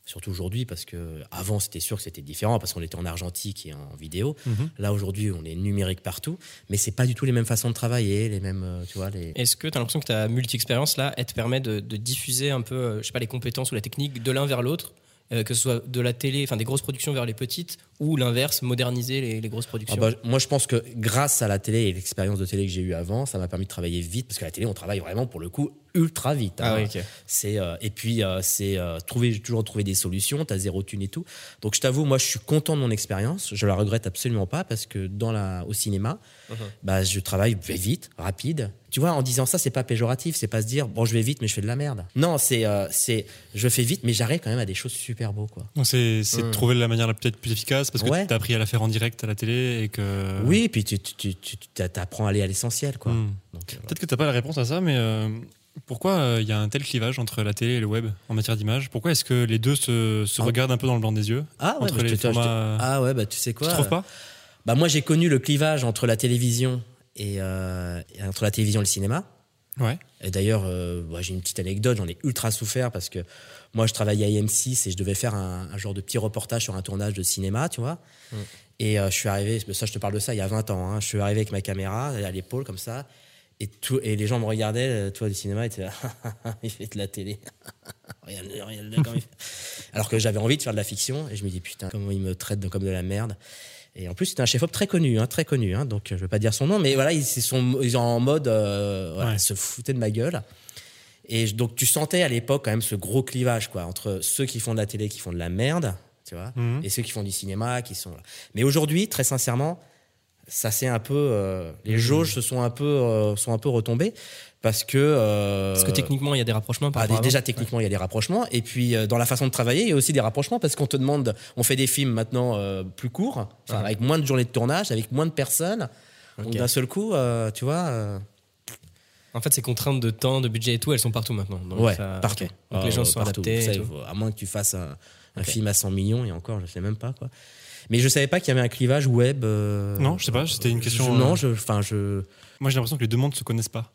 [SPEAKER 4] Surtout aujourd'hui, parce que avant c'était sûr que c'était différent, parce qu'on était en argentique et en vidéo.
[SPEAKER 3] Mhm.
[SPEAKER 4] Là aujourd'hui, on est numérique partout, mais c'est pas du tout les mêmes façons de travailler, les mêmes, euh, tu vois. Les...
[SPEAKER 5] Est-ce que tu as l'impression que ta multi-expérience là, elle te permet de, de diffuser un peu, euh, je sais pas, les compétences ou la technique de l'un vers l'autre euh, que ce soit de la télé, enfin des grosses productions vers les petites, ou l'inverse, moderniser les, les grosses productions
[SPEAKER 4] Ah bah, Moi, je pense que grâce à la télé et l'expérience de télé que j'ai eue avant, ça m'a permis de travailler vite, parce que la télé, on travaille vraiment pour le coup ultra vite.
[SPEAKER 5] Ah
[SPEAKER 4] hein.
[SPEAKER 5] oui.
[SPEAKER 4] C'est euh, et puis euh, c'est euh, trouver toujours trouver des solutions. T'as zéro thune et tout. Donc je t'avoue, moi je suis content de mon expérience. Je la regrette absolument pas parce que dans la au cinéma,
[SPEAKER 5] Mhm.
[SPEAKER 4] bah je travaille vite, rapide. Tu vois, en disant ça, c'est pas péjoratif. C'est pas se dire bon, je vais vite, mais je fais de la merde. Non, c'est euh, c'est je fais vite, mais j'arrive quand même à des choses super beaux quoi.
[SPEAKER 3] C'est c'est de
[SPEAKER 4] Mm.
[SPEAKER 3] trouver la manière la peut-être plus efficace parce que
[SPEAKER 4] Ouais.
[SPEAKER 3] tu as appris à la faire en direct à la télé et que...
[SPEAKER 4] Oui, et puis tu tu tu tu- t'apprends à aller à l'essentiel quoi.
[SPEAKER 3] Mm.
[SPEAKER 4] Euh,
[SPEAKER 3] Peut-être que tu n'as pas la réponse à ça, mais euh, pourquoi euh, il y a un tel clivage entre la télé et le web en matière d'image? Pourquoi est-ce que les deux se, se
[SPEAKER 4] Ah.
[SPEAKER 3] regardent un peu dans le blanc des yeux?
[SPEAKER 4] Ah ouais,
[SPEAKER 3] entre
[SPEAKER 4] bah, je
[SPEAKER 3] les
[SPEAKER 4] te- je te-
[SPEAKER 3] formats-
[SPEAKER 4] ah ouais, bah tu sais quoi
[SPEAKER 3] Tu trouves pas?
[SPEAKER 4] Bah moi j'ai connu le clivage entre la télévision et, euh, et entre la télévision et le cinéma.
[SPEAKER 3] Ouais.
[SPEAKER 4] Et d'ailleurs, euh, bah, j'ai une petite anecdote, j'en ai ultra souffert parce que moi je travaillais à IM6 et je devais faire un, un genre de petit reportage sur un tournage de cinéma, tu vois. Et euh, je suis arrivé, ça je te parle de ça il y a 20 ans, hein. je suis arrivé avec ma caméra à l'épaule comme ça. Et, tout, et les gens me regardaient, euh, toi, du cinéma, étaient là, il fait de la télé. regarde, regarde, il. Alors que j'avais envie de faire de la fiction, et je me dis, putain, comment ils me traitent de- comme de la merde. Et en plus, c'était un chef-op très connu, hein, très connu. Hein, donc, je ne vais pas dire son nom, mais voilà, ils, sont, ils sont en mode, euh, voilà,
[SPEAKER 3] Ouais.
[SPEAKER 4] se foutaient de ma gueule. Et donc, tu sentais à l'époque quand même ce gros clivage, quoi, entre ceux qui font de la télé, qui font de la merde, tu vois,
[SPEAKER 3] Mhm.
[SPEAKER 4] et ceux qui font du cinéma, qui sont. Mais aujourd'hui, très sincèrement, ça c'est un peu, euh, les jauges se sont un peu, euh, sont un peu retombées parce que. euh,
[SPEAKER 5] Parce que techniquement, il y a des rapprochements par
[SPEAKER 4] ah, déjà techniquement il y a des rapprochements et puis dans la façon de travailler il y a aussi des rapprochements parce qu'on te demande on fait des films maintenant plus courts avec moins de journées de tournage avec moins de personnes donc d'un seul coup tu vois
[SPEAKER 5] En fait, ces contraintes de temps, de budget et tout, elles sont partout maintenant. Donc
[SPEAKER 4] ouais
[SPEAKER 5] ça-
[SPEAKER 4] partout.
[SPEAKER 5] Donc les gens sont
[SPEAKER 4] partout.
[SPEAKER 5] adaptés.
[SPEAKER 4] Ça, à moins que tu fasses un, film à 100 millions et encore je sais même pas quoi mais je savais pas qu'il y avait un clivage web euh,
[SPEAKER 3] Non, je sais pas, c'était une question,
[SPEAKER 4] je- non
[SPEAKER 3] euh,
[SPEAKER 4] je enfin je
[SPEAKER 3] Moi, j'ai l'impression que les deux mondes se connaissent pas.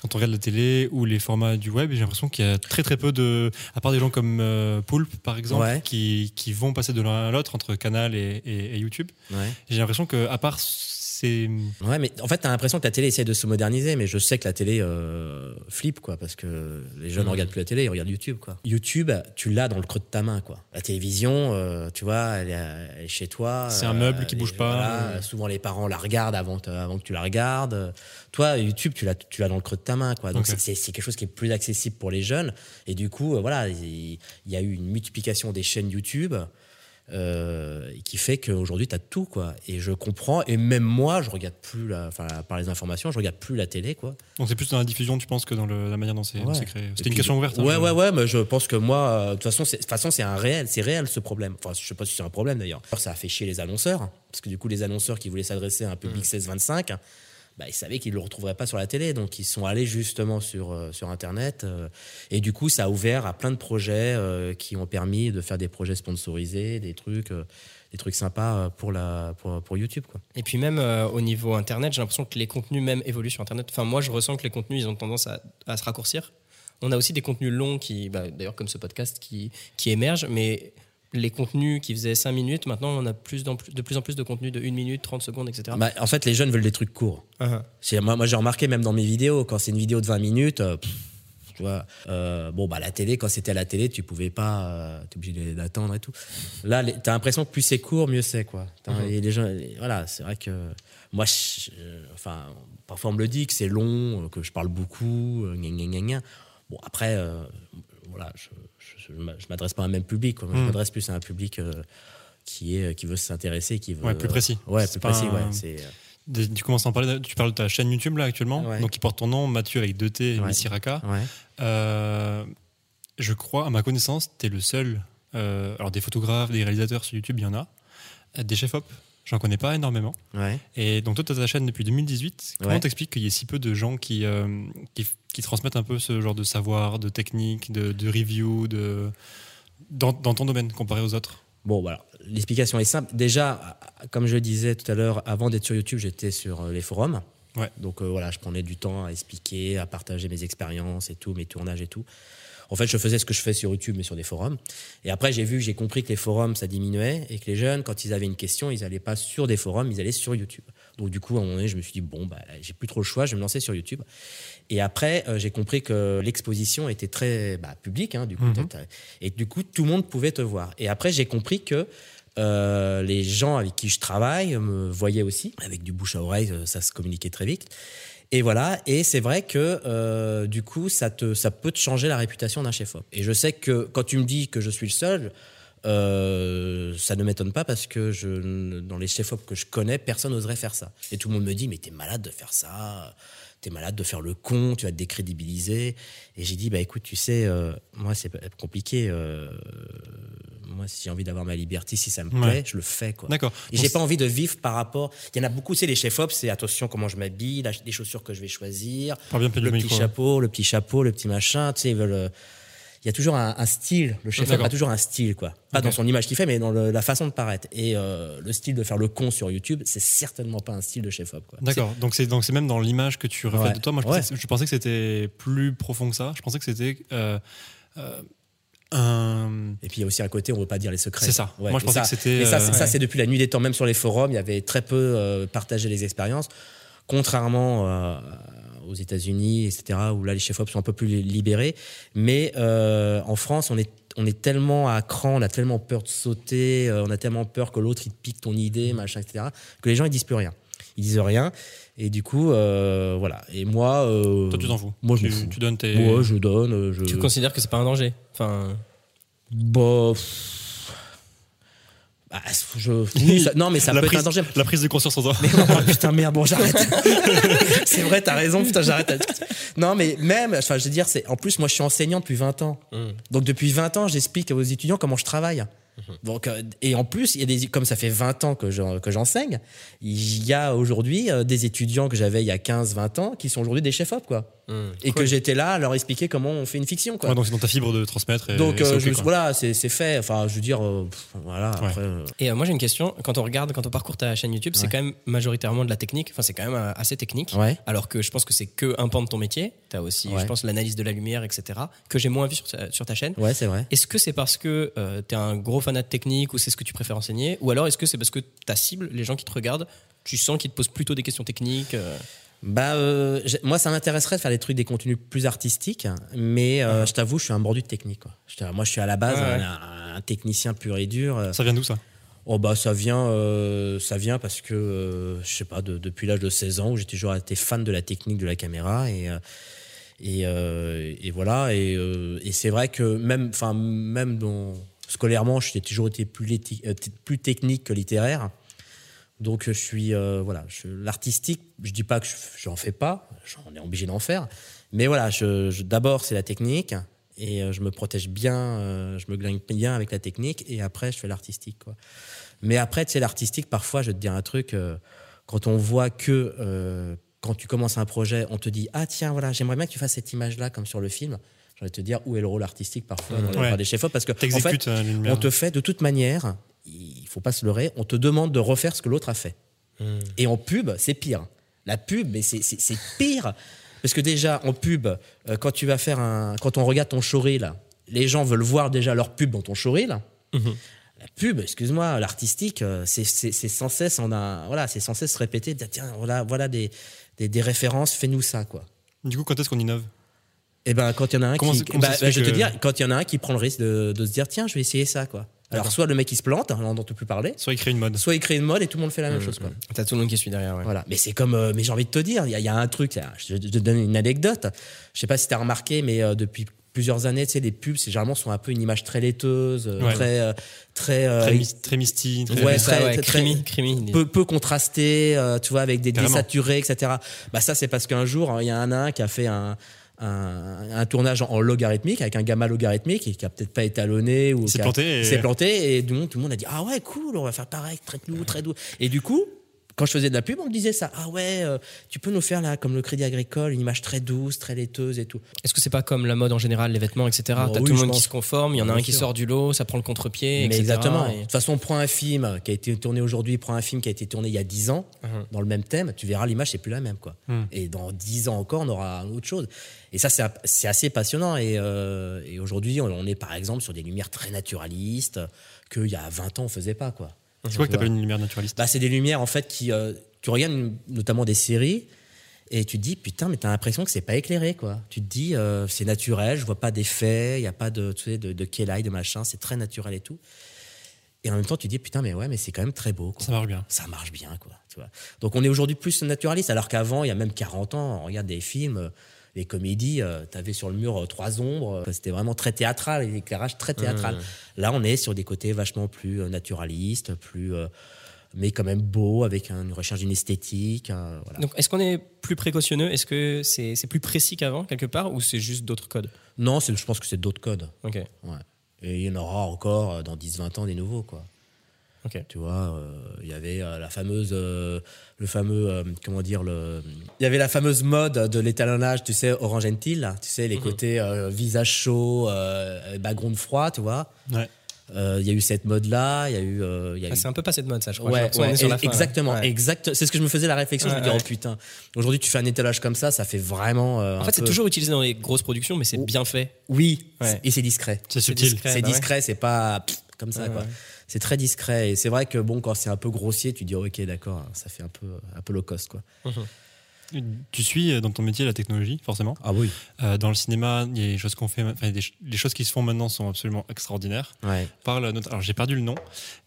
[SPEAKER 3] Quand on regarde la télé ou les formats du web, j'ai l'impression qu'il y a très très peu de. À part des gens comme euh, Poulpe, par exemple,
[SPEAKER 4] Ouais.
[SPEAKER 3] qui, qui vont passer de l'un à l'autre entre Canal et, et- et YouTube.
[SPEAKER 4] ouais
[SPEAKER 3] J'ai l'impression que, à part
[SPEAKER 4] Ouais, mais en fait, t'as l'impression que la télé essaie de se moderniser, mais je sais que la télé euh, flippe, quoi, parce que les jeunes ne regardent plus la télé, ils regardent YouTube, quoi. YouTube, tu l'as dans le creux de ta main, quoi. La télévision, euh, tu vois, elle est, elle est chez toi.
[SPEAKER 3] C'est un meuble qui
[SPEAKER 4] les-
[SPEAKER 3] bouge pas.
[SPEAKER 4] voilà,
[SPEAKER 3] Euh.
[SPEAKER 4] Souvent, les parents la regardent avant, avant que tu la regardes. Toi, YouTube, tu l'as, tu l'as dans le creux de ta main, quoi. Donc, c'est- quelque chose qui est plus accessible pour les jeunes. Et du coup, euh, voilà, il, il y a eu une multiplication des chaînes YouTube. Euh, qui fait qu'aujourd'hui tu as tout quoi et je comprends et même moi je regarde plus la enfin par les informations je regarde plus la télé quoi
[SPEAKER 3] Donc c'est plus dans la diffusion, tu penses, que dans le- la manière dont c'est
[SPEAKER 4] Ouais.
[SPEAKER 3] créé. C'était une question ouverte. hein,
[SPEAKER 4] ouais ouais ouais mais je pense que moi euh, de toute façon c'est de toute façon c'est un réel c'est réel ce problème enfin je sais pas si c'est un problème d'ailleurs ça a fait chier les annonceurs parce que du coup les annonceurs qui voulaient s'adresser à un public 16-25 bah, ils savaient qu'ils ne le retrouveraient pas sur la télé, donc ils sont allés justement sur, euh, sur Internet. euh, et du coup, ça a ouvert à plein de projets euh, qui ont permis de faire des projets sponsorisés, des trucs, des trucs sympas pour, la, pour, YouTube. Quoi.
[SPEAKER 5] Et puis même au niveau Internet, j'ai l'impression que les contenus même évoluent sur Internet. Enfin, moi, je ressens que les contenus, ils ont tendance à, à se raccourcir. On a aussi des contenus longs qui, bah, d'ailleurs comme ce podcast, qui, qui émergent, mais les contenus qui faisaient 5 minutes, maintenant, on a plus de plus en plus de contenus de 1 minute, 30 secondes, etc.
[SPEAKER 4] Bah, en fait, les jeunes veulent des trucs courts.
[SPEAKER 5] Uh-huh.
[SPEAKER 4] C'est- Moi, moi j'ai remarqué même dans mes vidéos, quand c'est une vidéo de 20 minutes, euh, pff, tu vois, euh, bon, bah, la télé, quand c'était à la télé, tu pouvais pas, euh, t'es obligé d'attendre et tout. Là, t'as l'impression que plus c'est court, mieux c'est, quoi.
[SPEAKER 5] Mhm.
[SPEAKER 4] et les gens, voilà, c'est vrai que moi, je- enfin, parfois on me le dit que c'est long, euh, que je parle beaucoup, gna, gna, gna, gna. Bon, après, euh, voilà, je, je, je m'adresse pas à un même public. quoi. Moi, Je
[SPEAKER 3] Mm.
[SPEAKER 4] m'adresse plus à un public euh, qui est qui veut s'intéresser, qui veut
[SPEAKER 3] Ouais, plus précis.
[SPEAKER 4] Ouais,
[SPEAKER 3] C'est
[SPEAKER 4] plus précis.
[SPEAKER 3] un-
[SPEAKER 4] Ouais, c'est euh,
[SPEAKER 3] Tu commences à en parler. Tu parles de ta chaîne YouTube là actuellement,
[SPEAKER 4] Ouais.
[SPEAKER 3] donc qui porte ton nom, Mathieu avec deux T et
[SPEAKER 4] Ouais.
[SPEAKER 3] Missiraka.
[SPEAKER 4] ouais.
[SPEAKER 3] Euh, je crois, à ma connaissance, tu es le seul. euh, alors, des photographes, des réalisateurs sur YouTube, il y en a. Euh, Des chefs-op, j'en connais pas énormément.
[SPEAKER 4] ouais.
[SPEAKER 3] Et donc, toi, tu as ta chaîne depuis 2018. Comment
[SPEAKER 4] Ouais.
[SPEAKER 3] t'expliques qu'il y ait si peu de gens qui, euh, qui, qui transmettent un peu ce genre de savoir, de technique, de, de review, de, dans, dans ton domaine comparé aux autres
[SPEAKER 4] Bon, voilà. L'explication est simple. Déjà, comme je le disais tout à l'heure, avant d'être sur YouTube, j'étais sur euh, les forums.
[SPEAKER 3] Ouais.
[SPEAKER 4] Donc euh, voilà, je prenais du temps à expliquer, à partager mes expériences et tout, mes tournages et tout. En fait, je faisais ce que je fais sur YouTube, mais sur des forums. Et après, j'ai vu, j'ai compris que les forums, ça diminuait et que les jeunes, quand ils avaient une question, ils n'allaient pas sur des forums, ils allaient sur YouTube. Donc du coup, à un moment donné, je me suis dit, bon, bah, j'ai plus trop le choix, je vais me lancer sur YouTube. Et après, euh, j'ai compris que l'exposition était très bah, publique, hein, du coup.
[SPEAKER 3] Mhm.
[SPEAKER 4] Et du coup, tout le monde pouvait te voir. Et après, j'ai compris que euh, les gens avec qui je travaille me voyaient aussi. Avec du bouche à oreille, euh, ça se communiquait très vite. Et voilà, et c'est vrai que euh, du coup, ça, te, ça peut te changer la réputation d'un chef-op. Et je sais que quand tu me dis que je suis le seul, euh, ça ne m'étonne pas parce que je, dans les chefs-op que je connais, personne n'oserait faire ça. Et tout le monde me dit, mais t'es malade de faire ça, t'es malade de faire le con, tu vas te décrédibiliser. Et j'ai dit, bah écoute, tu sais, euh, moi c'est compliqué. euh, moi, si j'ai envie d'avoir ma liberté, si ça me plaît,
[SPEAKER 3] Ouais.
[SPEAKER 4] je le fais. quoi.
[SPEAKER 3] D'accord.
[SPEAKER 4] Et j'ai pas envie de vivre par rapport. Il y en a beaucoup, c'est les chefs-op, c'est attention comment je m'habille, les chaussures que je vais choisir, le petit
[SPEAKER 3] micro,
[SPEAKER 4] chapeau, le petit chapeau, le petit machin. Tu sais, ils veulent. Il y a toujours un, un style. Le
[SPEAKER 3] D'accord.
[SPEAKER 4] a toujours un style, quoi. Pas dans son image qu'il fait, mais dans le- la façon de paraître. Et euh, le style de faire le con sur YouTube, c'est certainement pas un style de chef-op.
[SPEAKER 3] D'accord. Donc c'est donc c'est même dans l'image que tu reflètes
[SPEAKER 4] Ouais.
[SPEAKER 3] de toi. Moi, je
[SPEAKER 4] Ouais.
[SPEAKER 3] pensais, que- je pensais que c'était plus profond que ça. Je pensais que c'était euh, euh.
[SPEAKER 4] Et puis il y a aussi un côté, on veut pas dire les secrets.
[SPEAKER 3] C'est ça.
[SPEAKER 4] Ouais,
[SPEAKER 3] Moi, je
[SPEAKER 4] et
[SPEAKER 3] pensais
[SPEAKER 4] ça-
[SPEAKER 3] que c'était,
[SPEAKER 4] Et ça,
[SPEAKER 3] euh,
[SPEAKER 4] c'est-
[SPEAKER 5] ouais.
[SPEAKER 4] depuis la nuit des temps, même sur les forums, il y avait très peu euh, partagé les expériences. Contrairement euh, aux États-Unis, etc., où là les chefs-op sont un peu plus libérés. Mais euh, en France, on est on est tellement à cran, on a tellement peur de sauter, euh, on a tellement peur que l'autre il te pique ton idée, machin, etc., que les gens ils disent plus rien. Ils disent rien. Et du coup, euh, voilà. Et moi. euh,
[SPEAKER 3] Toi, tu t'en fous.
[SPEAKER 4] Moi, je
[SPEAKER 3] tu,
[SPEAKER 4] fous.
[SPEAKER 3] tu donnes tes.
[SPEAKER 4] Moi, je donne. Je...
[SPEAKER 5] Tu considères que c'est pas un danger Enfin,
[SPEAKER 4] Bah, pff. Bah, je... oui, ça- non, mais ça
[SPEAKER 3] la
[SPEAKER 4] peut
[SPEAKER 3] prise,
[SPEAKER 4] être un danger.
[SPEAKER 3] La prise de conscience en.
[SPEAKER 4] Mais oh, putain, merde, bon, j'arrête. c'est vrai, t'as raison, putain, j'arrête. Non, mais même, enfin, je veux dire, c'est, en plus, moi, je suis enseignant depuis 20 ans. Donc, depuis 20 ans, j'explique aux étudiants comment je travaille. Donc, euh, et en plus, il y a des, comme ça fait 20 ans que, je- que j'enseigne, il y a aujourd'hui euh, des étudiants que j'avais il y a 15, 20 ans qui sont aujourd'hui des chefs-op, quoi. Et que j'étais là à leur expliquer comment on fait une fiction, quoi.
[SPEAKER 3] Ouais, donc c'est dans ta fibre de transmettre. Et,
[SPEAKER 4] Donc,
[SPEAKER 3] et
[SPEAKER 4] euh, je- voilà, c'est, fait. Enfin, je veux dire, euh, pff, voilà,
[SPEAKER 3] Ouais.
[SPEAKER 4] après. euh,
[SPEAKER 5] Et euh, moi j'ai une question. Quand on regarde, quand on parcourt ta chaîne YouTube, c'est quand même majoritairement de la technique. Enfin, c'est quand même assez technique.
[SPEAKER 4] Ouais.
[SPEAKER 5] Alors que je pense que c'est que un pan de ton métier. Tu as aussi,
[SPEAKER 4] Ouais.
[SPEAKER 5] je pense, l'analyse de la lumière, etc. Que j'ai moins vu sur ta, sur ta chaîne.
[SPEAKER 4] Ouais, c'est vrai.
[SPEAKER 5] Est-ce que c'est parce que tu es un gros fanat de technique ou c'est ce que tu préfères enseigner? Ou alors est-ce que c'est parce que ta cible, les gens qui te regardent, tu sens qu'ils te posent plutôt des questions techniques euh,
[SPEAKER 4] Bah, euh, moi, ça m'intéresserait de faire des trucs, des contenus plus artistiques, mais euh, je t'avoue, je suis un mordu de technique. Quoi. Je t'avoue, moi, je suis à la base
[SPEAKER 5] Ouais, ouais.
[SPEAKER 4] un, un technicien pur et dur. Euh,
[SPEAKER 3] Ça vient d'où ça?
[SPEAKER 4] Oh bah ça vient, euh, ça vient parce que je sais pas, de- depuis l'âge de 16 ans où j'ai toujours été fan de la technique de la caméra et et, et voilà et, et c'est vrai que même, enfin même dans, scolairement, j'ai toujours été plus, plus technique que littéraire. Donc je suis euh, voilà, je- l'artistique, je dis pas que je- j'en fais pas, j'en ai obligé d'en faire, mais voilà, je, je- d'abord c'est la technique et euh, je me protège bien, euh, je me gagne bien avec la technique et après je fais l'artistique quoi. Mais après sais l'artistique parfois je vais te dire un truc euh, quand on voit que quand tu commences un projet, on te dit ah tiens voilà j'aimerais bien que tu fasses cette image là comme sur le film. De te dire où est le rôle artistique parfois dans
[SPEAKER 3] Ouais.
[SPEAKER 4] des chefs parce que en fait, on te fait de toute manière, il faut pas se leurrer, on te demande de refaire ce que l'autre a fait. Et en pub, c'est pire. La pub, mais c'est- pire. Parce que déjà, en pub, euh, quand tu vas faire un. Quand on regarde ton showreel, les gens veulent voir déjà leur pub dans ton showreel. La pub, excuse-moi, l'artistique, euh, c'est c'est- c'est sans cesse, on a, voilà, c'est sans cesse répété. Tiens, voilà, voilà des, des, des références, fais-nous ça, quoi.
[SPEAKER 3] Du coup, quand est-ce qu'on innove?
[SPEAKER 4] Et ben quand il y en a un
[SPEAKER 3] Comment
[SPEAKER 4] qui,
[SPEAKER 3] comment
[SPEAKER 4] bah, bah, je vais te dire, quand il y en a un qui prend le risque de, de se dire tiens, je vais essayer ça, quoi. Alors soit le mec il se plante, on n'entend plus parler,
[SPEAKER 3] Soit il crée une mode.
[SPEAKER 4] soit il crée une mode et tout le monde fait la même chose, quoi.
[SPEAKER 5] T'as tout le monde qui suit derrière. Ouais.
[SPEAKER 4] Voilà. Mais c'est comme, euh, mais j'ai envie de te dire, il y, a- il y a un truc, je te donne une anecdote. Je sais pas si tu as remarqué, mais euh, depuis plusieurs années, tu sais, les pubs, c'est généralement sont un peu une image très laiteuse, euh,
[SPEAKER 3] Ouais.
[SPEAKER 4] très, euh, très, euh,
[SPEAKER 3] Très, mis- très misty. Très
[SPEAKER 4] Ouais, très- peu, peu contrasté, euh, tu vois, avec des désaturés, etc. Bah ça, c'est parce qu'un jour, hein, il y a un nain qui a fait un, un, un tournage en logarithmique avec un gamma logarithmique et qui a peut-être pas étalonné ou
[SPEAKER 3] s'est planté et-
[SPEAKER 4] planté et tout le monde, tout le monde a dit ah ouais cool, on va faire pareil, très doux, très doux. Et du coup. Quand je faisais de la pub, on me disait ça. Ah ouais, euh, tu peux nous faire là, comme le Crédit Agricole, une image très douce, très laiteuse et tout.
[SPEAKER 5] Est-ce que c'est pas comme la mode en général, les vêtements, etc. T'as
[SPEAKER 4] Bon,
[SPEAKER 5] tout le monde qui se conforme, il y en a
[SPEAKER 4] Bien
[SPEAKER 5] un qui
[SPEAKER 4] sûr.
[SPEAKER 5] sort du lot, ça prend le contre-pied,
[SPEAKER 4] Mais
[SPEAKER 5] etc.
[SPEAKER 4] exactement.
[SPEAKER 5] Et-
[SPEAKER 4] De toute façon, prends un film qui a été tourné aujourd'hui, prends un film qui a été tourné il y a 10 ans, dans le même thème, tu verras l'image, c'est plus la même. quoi.
[SPEAKER 3] Hmm.
[SPEAKER 4] Et dans 10 ans encore, on aura autre chose. Et ça, c'est assez passionnant. Et, euh, et aujourd'hui, on, on est par exemple sur des lumières très naturalistes qu'il y a 20 ans, on faisait pas. quoi.
[SPEAKER 3] C'est quoi que
[SPEAKER 4] Tu vois.
[SPEAKER 3] t'appelles une lumière naturaliste
[SPEAKER 4] Bah, c'est des lumières en fait qui. euh, tu regardes une- notamment des séries et tu te dis putain, mais t'as l'impression que c'est pas éclairé quoi. Tu te dis euh, c'est naturel, je vois pas d'effet, il y a pas de, tu sais, de, de light, de machin, c'est très naturel et tout. Et en même temps, tu te dis putain, mais ouais, mais c'est quand même très beau. Quoi.
[SPEAKER 3] Ça marche bien.
[SPEAKER 4] Ça marche bien quoi. Tu vois. Donc on est aujourd'hui plus naturaliste alors qu'avant, il y a même 40 ans, on regarde des films. Les comédies, euh, t'avais sur le mur euh, trois ombres, euh, c'était vraiment très théâtral, l'éclairage très théâtral. Là, on est sur des côtés vachement plus euh, naturalistes, plus, mais quand même beau, avec un- une recherche d'une esthétique. euh, voilà.
[SPEAKER 5] Donc, est-ce qu'on est plus précautionneux? Est-ce que c'est plus précis qu'avant, quelque part, ou c'est juste d'autres codes?
[SPEAKER 4] Non, je pense que c'est d'autres codes.
[SPEAKER 5] Ok.
[SPEAKER 4] Ouais. Et il y en aura encore dans 10-20 ans des nouveaux, quoi. Tu vois, euh, il y avait euh, la fameuse, euh, le fameux, euh, comment dire, le, il y avait la fameuse mode de l'étalonnage, tu sais, orange and teal, là, tu sais, les côtés euh, visage chaud, euh, background froid, tu vois.
[SPEAKER 3] Ouais.
[SPEAKER 4] Euh, Il y a eu cette mode-là, il y a eu, euh, il y a
[SPEAKER 5] Ah,
[SPEAKER 4] eu
[SPEAKER 5] c'est un peu passé de mode, ça, je crois.
[SPEAKER 4] Ouais,
[SPEAKER 5] l'impression qu'on
[SPEAKER 4] ouais,
[SPEAKER 5] est sur la fin, là.
[SPEAKER 4] exactement,
[SPEAKER 5] Ouais.
[SPEAKER 4] exact. C'est ce que je me faisais la réflexion. je me
[SPEAKER 5] Ouais,
[SPEAKER 4] dis,
[SPEAKER 5] ouais.
[SPEAKER 4] oh putain, aujourd'hui tu fais un étalage comme ça, ça fait vraiment. euh,
[SPEAKER 5] En fait, c'est
[SPEAKER 4] peu-
[SPEAKER 5] toujours utilisé dans les grosses productions, mais c'est bien fait.
[SPEAKER 4] Oui,
[SPEAKER 5] Ouais.
[SPEAKER 4] et c'est discret.
[SPEAKER 3] C'est subtil.
[SPEAKER 5] discret.
[SPEAKER 4] C'est
[SPEAKER 5] bah ouais.
[SPEAKER 4] discret, c'est pas pff, comme ça, quoi.
[SPEAKER 5] ouais.
[SPEAKER 4] C'est très discret. Et c'est vrai que bon, quand c'est un peu grossier, tu dis, oh, ok, d'accord, ça fait un peu, un peu low cost, quoi.
[SPEAKER 3] Tu suis euh, dans ton métier la technologie, forcément?
[SPEAKER 4] Ah oui.
[SPEAKER 3] Euh, dans le cinéma, il y a des choses qu'on fait, enfin, des les choses qui se font maintenant sont absolument extraordinaires.
[SPEAKER 4] Ouais.
[SPEAKER 3] Parle, notre- alors j'ai perdu le nom,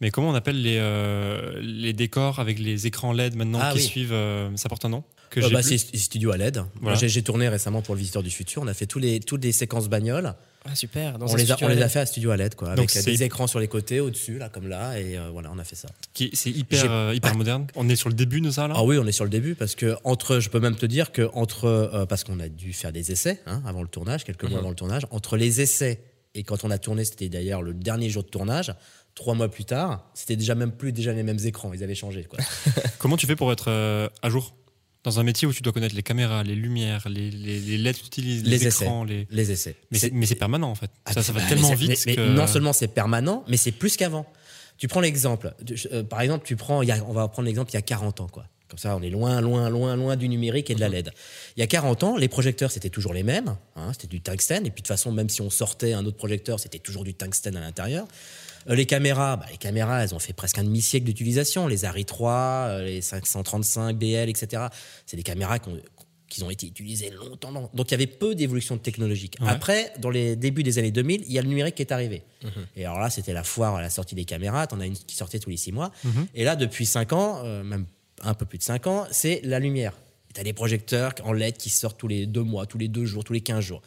[SPEAKER 3] mais comment on appelle les, euh, les décors avec les écrans LED maintenant
[SPEAKER 4] Ah
[SPEAKER 3] qui
[SPEAKER 4] oui.
[SPEAKER 3] suivent euh, Ça porte un nom? Que
[SPEAKER 4] Euh,
[SPEAKER 3] j'ai
[SPEAKER 4] bah,
[SPEAKER 3] plus.
[SPEAKER 4] c'est Studio à LED. Moi,
[SPEAKER 3] Voilà.
[SPEAKER 4] J'ai j'ai tourné récemment pour le Visiteur du Futur. On a fait tous les, toutes les séquences bagnoles.
[SPEAKER 5] Ah, super. Dans
[SPEAKER 4] On les, a,
[SPEAKER 5] studio
[SPEAKER 4] on les a fait à Studio à LED, quoi.
[SPEAKER 3] Donc
[SPEAKER 4] Avec euh,
[SPEAKER 3] c'est-
[SPEAKER 4] des écrans sur les côtés, au-dessus, là, comme là. Et euh, voilà, on a fait ça.
[SPEAKER 3] Qui- C'est hyper, euh, hyper moderne. On est sur le début de ça là?
[SPEAKER 4] Ah oui, on est sur le début parce que entre, je peux même te dire que entre, euh, parce qu'on a dû faire des essais hein, avant le tournage, quelques mois
[SPEAKER 5] Mhm.
[SPEAKER 4] avant le tournage, entre les essais et quand on a tourné, c'était d'ailleurs le dernier jour de tournage. Trois mois plus tard, c'était déjà même plus déjà les mêmes écrans, ils avaient changé. Quoi.
[SPEAKER 3] Comment tu fais pour être euh, à jour? Dans un métier où tu dois connaître les caméras, les lumières, les, les, les LED que tu utilises, les,
[SPEAKER 4] Les essais.
[SPEAKER 3] écrans, les...
[SPEAKER 4] Les essais.
[SPEAKER 3] Mais c'est, mais c'est permanent en fait.
[SPEAKER 4] Ah,
[SPEAKER 3] ça, ça va
[SPEAKER 4] bah,
[SPEAKER 3] tellement
[SPEAKER 4] mais
[SPEAKER 3] vite
[SPEAKER 4] mais-
[SPEAKER 3] que.
[SPEAKER 4] mais non seulement c'est permanent, mais c'est plus qu'avant. Tu prends l'exemple. euh, par exemple, tu prends, il y a- on va prendre l'exemple il y a 40 ans. Quoi. Comme ça, on est loin, loin, loin, loin du numérique et de la LED. Il y a 40 ans, les projecteurs, c'était toujours les mêmes. hein, c'était du tungstène. Et puis de toute façon, même si on sortait un autre projecteur, c'était toujours du tungstène à l'intérieur. Euh, les caméras, bah, les caméras, elles ont fait presque un demi-siècle d'utilisation. Les Arri 3, euh, les 535 BL, etc. C'est des caméras qui ont, qui ont été utilisées longtemps. Donc il y avait peu d'évolution technologique.
[SPEAKER 3] Ouais.
[SPEAKER 4] Après, dans les débuts des années 2000, il y a le numérique qui est arrivé. Et alors là, c'était la foire à la sortie des caméras. T'en as une qui sortait tous les six mois.
[SPEAKER 3] Mhm.
[SPEAKER 4] Et là, depuis cinq ans, euh, même un peu plus de cinq ans, c'est la lumière. Tu as des projecteurs en LED qui sortent tous les deux mois, tous les deux jours, tous les 15 jours.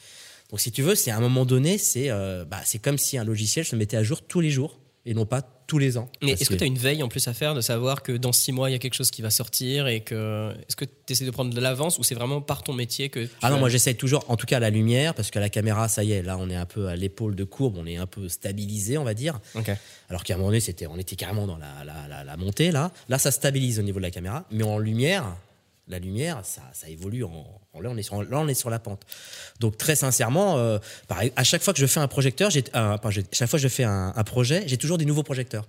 [SPEAKER 4] Donc si tu veux, c'est à un moment donné, c'est euh, bah, c'est comme si un logiciel se mettait à jour tous les jours et non pas tous les ans.
[SPEAKER 5] Mais est-ce que tu as une veille en plus à faire de savoir que dans six mois, il y a quelque chose qui va sortir et que. Est-ce que tu essaies de prendre de l'avance ou c'est vraiment par ton métier que.
[SPEAKER 4] Ah non,
[SPEAKER 5] as-
[SPEAKER 4] moi j'essaye toujours, en tout cas à la lumière, parce que la caméra, ça y est, là on est un peu à l'épaule de courbe, on est un peu stabilisé, on va dire.
[SPEAKER 5] Ok.
[SPEAKER 4] Alors qu'à un moment donné, c'était, on était carrément dans la, la, la, la montée, là. Là, ça stabilise au niveau de la caméra, mais en lumière, la lumière, ça, ça évolue. En, en- là, on est sur, là, on est sur la pente. Donc, très sincèrement, euh, pareil, à chaque fois que je fais un projecteur, j'ai, euh, chaque fois que je fais un, un projet, j'ai toujours des nouveaux projecteurs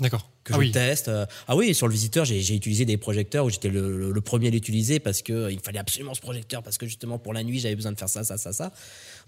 [SPEAKER 3] D'accord.
[SPEAKER 4] que
[SPEAKER 3] ah
[SPEAKER 4] je
[SPEAKER 3] oui.
[SPEAKER 4] teste. Euh, Ah oui, sur le visiteur, j'ai j'ai utilisé des projecteurs où j'étais le, le- le premier à l'utiliser parce que euh, il fallait absolument ce projecteur parce que justement pour la nuit j'avais besoin de faire ça, ça, ça, ça.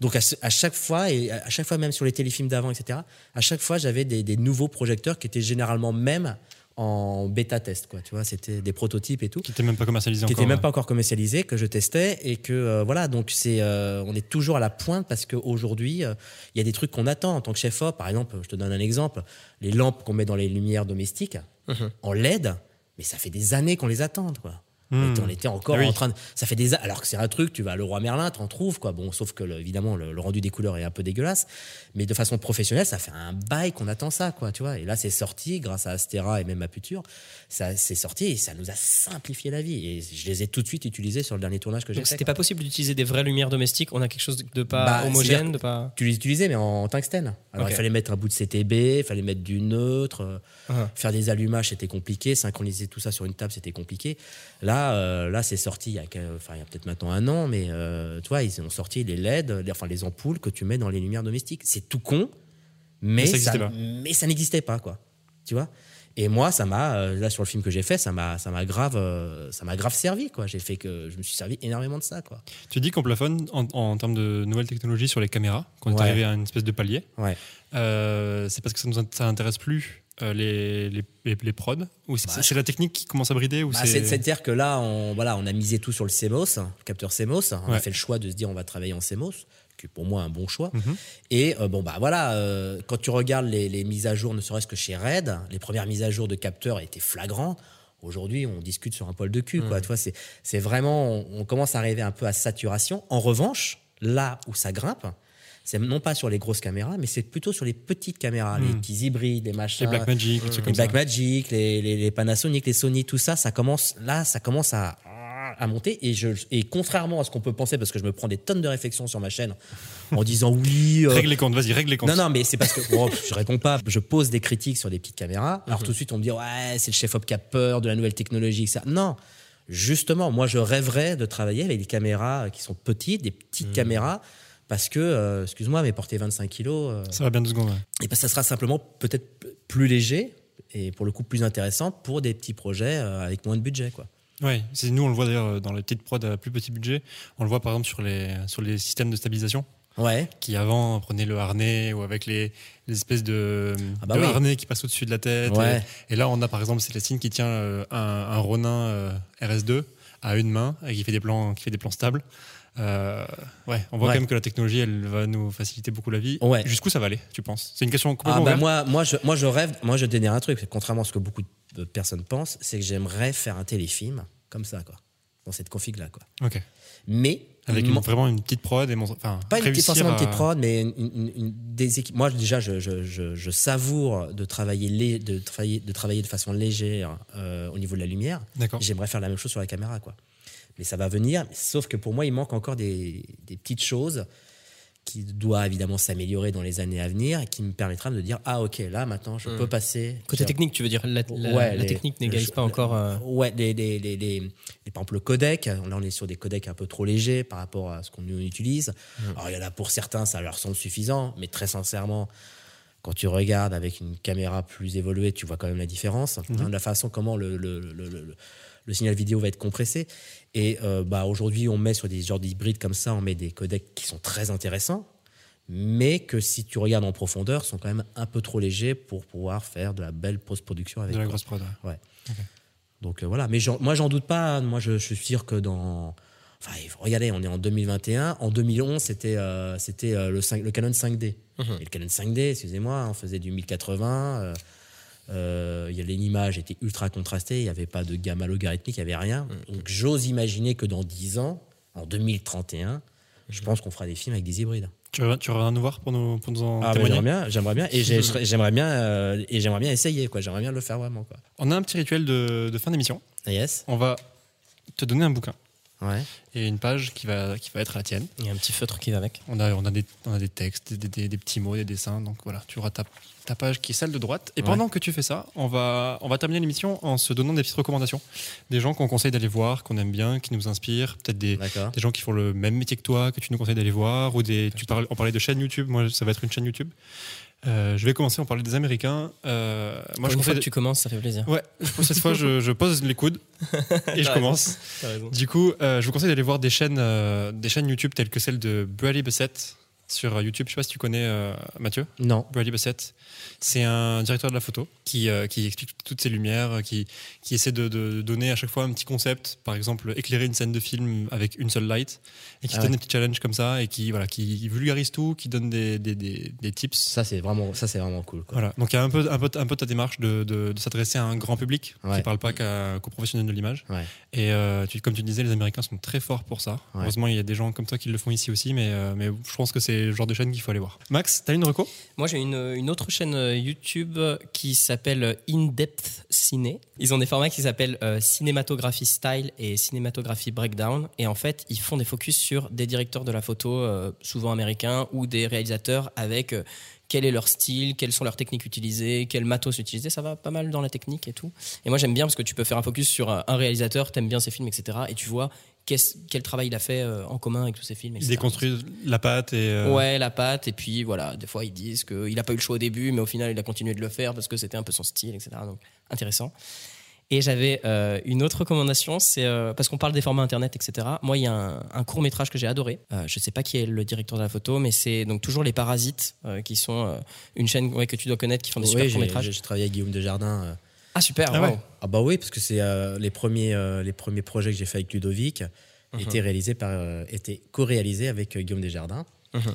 [SPEAKER 4] Donc à chaque fois et à chaque fois même sur les téléfilms d'avant, etc. À chaque fois j'avais des, des nouveaux projecteurs qui étaient généralement même en bêta test, quoi. Tu vois, c'était des prototypes et tout
[SPEAKER 3] Qui n'était même pas commercialisé
[SPEAKER 4] qui
[SPEAKER 3] encore.
[SPEAKER 4] n'était même
[SPEAKER 3] ouais.
[SPEAKER 4] pas encore commercialisé, que je testais et que euh, voilà, donc c'est, euh, on est toujours à la pointe parce qu'aujourd'hui, euh, il y a des trucs qu'on attend en tant que chef op. Par exemple, je te donne un exemple, les lampes qu'on met dans les lumières domestiques
[SPEAKER 5] Mhm.
[SPEAKER 4] en LED, mais ça fait des années qu'on les attend, quoi. On était- On était encore
[SPEAKER 3] oui.
[SPEAKER 4] en train de. Ça fait des. Alors que c'est un truc, tu vas à Leroy Merlin, t'en trouves, quoi. Bon, sauf que, le- évidemment, le, le rendu des couleurs est un peu dégueulasse. Mais de façon professionnelle, ça fait un bail qu'on attend ça, quoi, tu vois. Et là, c'est sorti, grâce à Astera et même à Puture, ça c'est sorti et ça nous a simplifié la vie. Et je les ai tout de suite utilisés sur le dernier tournage que j'ai
[SPEAKER 5] Donc,
[SPEAKER 4] fait.
[SPEAKER 5] C'était pas possible d'utiliser des vraies lumières domestiques. On a quelque chose de pas
[SPEAKER 4] Bah,
[SPEAKER 5] homogène, de pas.
[SPEAKER 4] Tu les utilisais, mais en tungstène. Alors, il fallait mettre un bout de CTB, il fallait mettre du neutre. euh,
[SPEAKER 5] Ah.
[SPEAKER 4] Faire des allumages, c'était compliqué. Synchroniser tout ça sur une table, c'était compliqué. Là, euh, là c'est sorti il y a, enfin, il y a peut-être maintenant un an, mais euh, tu vois, ils ont sorti les LED, les- enfin les ampoules que tu mets dans les lumières domestiques. C'est tout con, mais
[SPEAKER 3] Mais ça pas.
[SPEAKER 4] n'existait pas, quoi. Tu vois? Et moi, ça m'a, euh, là sur le film que j'ai fait, ça m'a, ça m'a grave, euh, ça m'a grave servi, quoi. J'ai fait que je me suis servi énormément de ça, quoi.
[SPEAKER 3] Tu dis qu'on plafonne en, en termes de nouvelles technologies sur les caméras, qu'on est
[SPEAKER 4] Ouais.
[SPEAKER 3] arrivé à une espèce de palier.
[SPEAKER 4] Ouais.
[SPEAKER 3] Euh, c'est parce que ça nous ça intéresse plus euh, les, les, les, les prods Ou c'est
[SPEAKER 4] Bah,
[SPEAKER 3] c'est la technique qui commence à brider ou
[SPEAKER 4] Bah,
[SPEAKER 3] c'est...
[SPEAKER 4] c'est- C'est-à-dire que là, on, voilà, on a misé tout sur le CMOS, le capteur CMOS. On a fait le choix de se dire on va travailler en CMOS, qui est pour moi un bon choix.
[SPEAKER 3] Mhm.
[SPEAKER 4] Et euh, bon, bah voilà, euh, quand tu regardes les, les mises à jour, ne serait-ce que chez Red, les premières mises à jour de capteurs étaient flagrantes. Aujourd'hui, on discute sur un poil de cul. Quoi. Tu vois, c'est, c'est vraiment, on, on commence à arriver un peu à saturation. En revanche, là où ça grimpe, c'est non pas sur les grosses caméras, mais c'est plutôt sur les petites caméras, les
[SPEAKER 3] Mhm.
[SPEAKER 4] petits hybrides, les machins.
[SPEAKER 3] Les Blackmagic,
[SPEAKER 4] Les. Blackmagic, les, les, les Panasonic, les Sony, tout ça, ça commence là, ça commence à, à monter. Et, je, et contrairement à ce qu'on peut penser, parce que je me prends des tonnes de réflexions sur ma chaîne en disant oui. euh,
[SPEAKER 3] Règle les comptes, vas-y, règle les comptes.
[SPEAKER 4] non, non, mais c'est parce que bon, je réponds pas. Je pose des critiques sur des petites caméras.
[SPEAKER 3] Mhm.
[SPEAKER 4] Alors tout de suite, on me dit ouais, c'est le chef-op qui a peur de la nouvelle technologie. Ça. Non, justement, moi, je rêverais de travailler avec des caméras qui sont petites, des petites
[SPEAKER 3] Mhm.
[SPEAKER 4] caméras, parce que, euh, excuse-moi, mais porter 25 kilos, euh,
[SPEAKER 3] Ça va bien deux secondes. ouais.
[SPEAKER 4] et ben, ça sera simplement peut-être plus léger et pour le coup plus intéressant pour des petits projets euh, avec moins de budget, quoi.
[SPEAKER 3] C'est nous on le voit d'ailleurs dans les petites prods à plus petit budget. On le voit par exemple sur les sur les systèmes de stabilisation
[SPEAKER 4] Ouais.
[SPEAKER 3] qui avant prenaient le harnais ou avec les, les espèces de,
[SPEAKER 4] Ah bah
[SPEAKER 3] de
[SPEAKER 4] oui.
[SPEAKER 3] harnais qui passent au-dessus de la tête.
[SPEAKER 4] Ouais.
[SPEAKER 3] Et, et là on a par exemple Célestine qui tient un, un Ronin euh, RS2 à une main et qui fait des plans qui fait des plans stables. Euh, ouais, on voit
[SPEAKER 4] Ouais.
[SPEAKER 3] quand même que la technologie elle va nous faciliter beaucoup la vie.
[SPEAKER 4] Ouais.
[SPEAKER 3] Jusqu'où ça va aller, tu penses? C'est une question
[SPEAKER 4] Ah
[SPEAKER 3] complètement
[SPEAKER 4] bah
[SPEAKER 3] ouverte.
[SPEAKER 4] moi, moi, je, moi, je rêve. Moi, je te dire un truc. Contrairement à ce que beaucoup de personnes pensent, c'est que j'aimerais faire un téléfilm comme ça, quoi, dans cette config-là, quoi.
[SPEAKER 3] Ok.
[SPEAKER 4] Mais
[SPEAKER 3] Avec une- vraiment une petite prod et mon, enfin
[SPEAKER 4] pas une petite, forcément une petite
[SPEAKER 3] à-
[SPEAKER 4] prod, mais une- des équipes. Moi, déjà, je, je, je, je savoure de travailler, lé- de travailler, de travailler de façon légère euh, au niveau de la lumière.
[SPEAKER 3] D'accord.
[SPEAKER 4] J'aimerais faire la même chose sur la caméra, quoi. Mais ça va venir. Sauf que pour moi, il manque encore des, des petites choses qui doivent évidemment s'améliorer dans les années à venir et qui me permettra de dire ah ok là maintenant je peux passer
[SPEAKER 5] Côté technique, tu veux dire la, la-
[SPEAKER 4] Ouais,
[SPEAKER 5] la
[SPEAKER 4] les-
[SPEAKER 5] technique n'égalise pas encore. euh,
[SPEAKER 4] Ouais, les, les, les, les- les- par exemple le codec, là on est sur des codecs un peu trop légers par rapport à ce qu'on utilise. Alors il y en a pour certains, ça leur semble suffisant, mais très sincèrement, quand tu regardes avec une caméra plus évoluée, tu vois quand même la différence. hein, la façon comment le, le, le, le- le- signal vidéo va être compressé. Et euh, bah, aujourd'hui, on met sur des genres d'hybrides comme ça, on met des codecs qui sont très intéressants, mais que si tu regardes en profondeur, sont quand même un peu trop légers pour pouvoir faire de la belle post-production avec.
[SPEAKER 3] de la grosse prod. ouais.
[SPEAKER 4] Ouais. Donc euh, voilà, mais j'en- moi j'en doute pas. Moi je, je suis sûr que dans. Enfin, regardez, on est en 2021. En 2011, c'était euh, c'était euh, le, 5 le Canon 5D. Et le Canon 5D, excusez-moi, on faisait du 1080. L'image était ultra contrastée. Il n'y avait pas de gamma logarithmique, il n'y avait rien. Donc j'ose imaginer que dans 10 ans, en 2031, je pense qu'on fera des films avec des hybrides.
[SPEAKER 3] Tu reviens, tu reviens nous voir pour nous, pour nous en
[SPEAKER 4] Ah, bah,
[SPEAKER 3] témoigner
[SPEAKER 4] j'aimerais bien, j'aimerais bien, et j'ai- j'aimerais bien, euh, et j'aimerais bien essayer, quoi. J'aimerais bien le faire vraiment, quoi.
[SPEAKER 3] On a un petit rituel de, de fin d'émission.
[SPEAKER 4] Yes.
[SPEAKER 3] On va te donner un bouquin
[SPEAKER 4] Ouais.
[SPEAKER 3] et une page qui va, qui va être la tienne.
[SPEAKER 5] Il y a un petit feutre qui va avec.
[SPEAKER 3] On a, on a, des, on a des textes, des, des- des petits mots, des dessins. Donc voilà, tu auras ta, ta page qui est celle de droite. Et
[SPEAKER 4] Ouais.
[SPEAKER 3] pendant que tu fais ça, on va, on va terminer l'émission en se donnant des petites recommandations. Des gens qu'on conseille d'aller voir, qu'on aime bien, qui nous inspirent. Peut-être des, des gens qui font le même métier que toi, que tu nous conseilles d'aller voir. Ou des, tu parles, on parlait de chaîne YouTube. Moi, ça va être une chaîne YouTube. Euh, je vais commencer, on parlait des Américains. Euh, moi, je
[SPEAKER 5] une fois
[SPEAKER 3] conseille.
[SPEAKER 5] que tu commences, ça fait plaisir.
[SPEAKER 3] Ouais, pour cette fois, je, je pose les coudes et je commence. Du coup, euh, je vous conseille d'aller voir des chaînes, des chaînes YouTube telles que celle de Brady Bassett. Sur YouTube. Je sais pas si tu connais euh, Mathieu.
[SPEAKER 4] Non.
[SPEAKER 3] Bradley Bassett. C'est un directeur de la photo qui, euh, qui explique toutes ces lumières, euh, qui, qui essaie de, de donner à chaque fois un petit concept. Par exemple, éclairer une scène de film avec une seule light et qui
[SPEAKER 4] Ah
[SPEAKER 3] donne
[SPEAKER 4] ouais.
[SPEAKER 3] des petits challenges comme ça et qui, voilà, qui vulgarise tout, qui donne des, des, des, des tips.
[SPEAKER 4] Ça, c'est vraiment, ça, c'est vraiment cool. Quoi.
[SPEAKER 3] Voilà. Donc il y a un peu, un peu, un peu ta démarche de, de, de s'adresser à un grand public qui
[SPEAKER 4] Ouais.
[SPEAKER 3] ne parle pas qu'aux professionnels de l'image.
[SPEAKER 4] Ouais.
[SPEAKER 3] Et euh, tu, comme tu disais, les Américains sont très forts pour ça. Heureusement, il y a des gens comme toi qui le font ici aussi, mais, euh, mais je pense que c'est le genre de chaîne qu'il faut aller voir. Max, t'as une reco?
[SPEAKER 5] Moi, j'ai une, autre chaîne euh, YouTube qui s'appelle In Depth Ciné. Ils ont des formats qui s'appellent euh, Cinématographie Style et Cinématographie Breakdown. Et en fait, ils font des focus sur des directeurs de la photo, euh, souvent américains, ou des réalisateurs avec euh, quel est leur style, quelles sont leurs techniques utilisées, quel matos utiliser. Ça va pas mal dans la technique et tout. Et moi, j'aime bien parce que tu peux faire un focus sur un réalisateur, t'aimes bien ses films, etc. Et tu vois quel travail il a fait euh, en commun avec tous ses films.
[SPEAKER 3] Ils
[SPEAKER 5] etc.
[SPEAKER 3] déconstruisent la pâte et. euh,
[SPEAKER 5] Ouais, la patte. Et puis voilà, des fois ils disent qu'il n'a pas eu le choix au début, mais au final il a continué de le faire parce que c'était un peu son style, etc. Donc intéressant. Et j'avais euh, une autre recommandation, c'est euh, parce qu'on parle des formats internet, etc. Moi, il y a un, un court métrage que j'ai adoré. Euh, je ne sais pas qui est le directeur de la photo, mais c'est donc toujours les Parasites, euh, qui sont euh, une chaîne ouais, que tu dois connaître, qui font des super
[SPEAKER 4] Oui,
[SPEAKER 5] courts
[SPEAKER 4] j'ai,
[SPEAKER 5] métrages.
[SPEAKER 4] j'ai travaillé avec Guillaume Desjardins.
[SPEAKER 5] Ah super,
[SPEAKER 3] Ah ouais.
[SPEAKER 4] Ah bah oui, parce que c'est euh, les premiers euh, les premiers projets que j'ai fait avec Ludovic
[SPEAKER 5] Mhm.
[SPEAKER 4] étaient réalisés par euh, étaient co-réalisés avec euh, Guillaume Desjardins.
[SPEAKER 5] Mhm.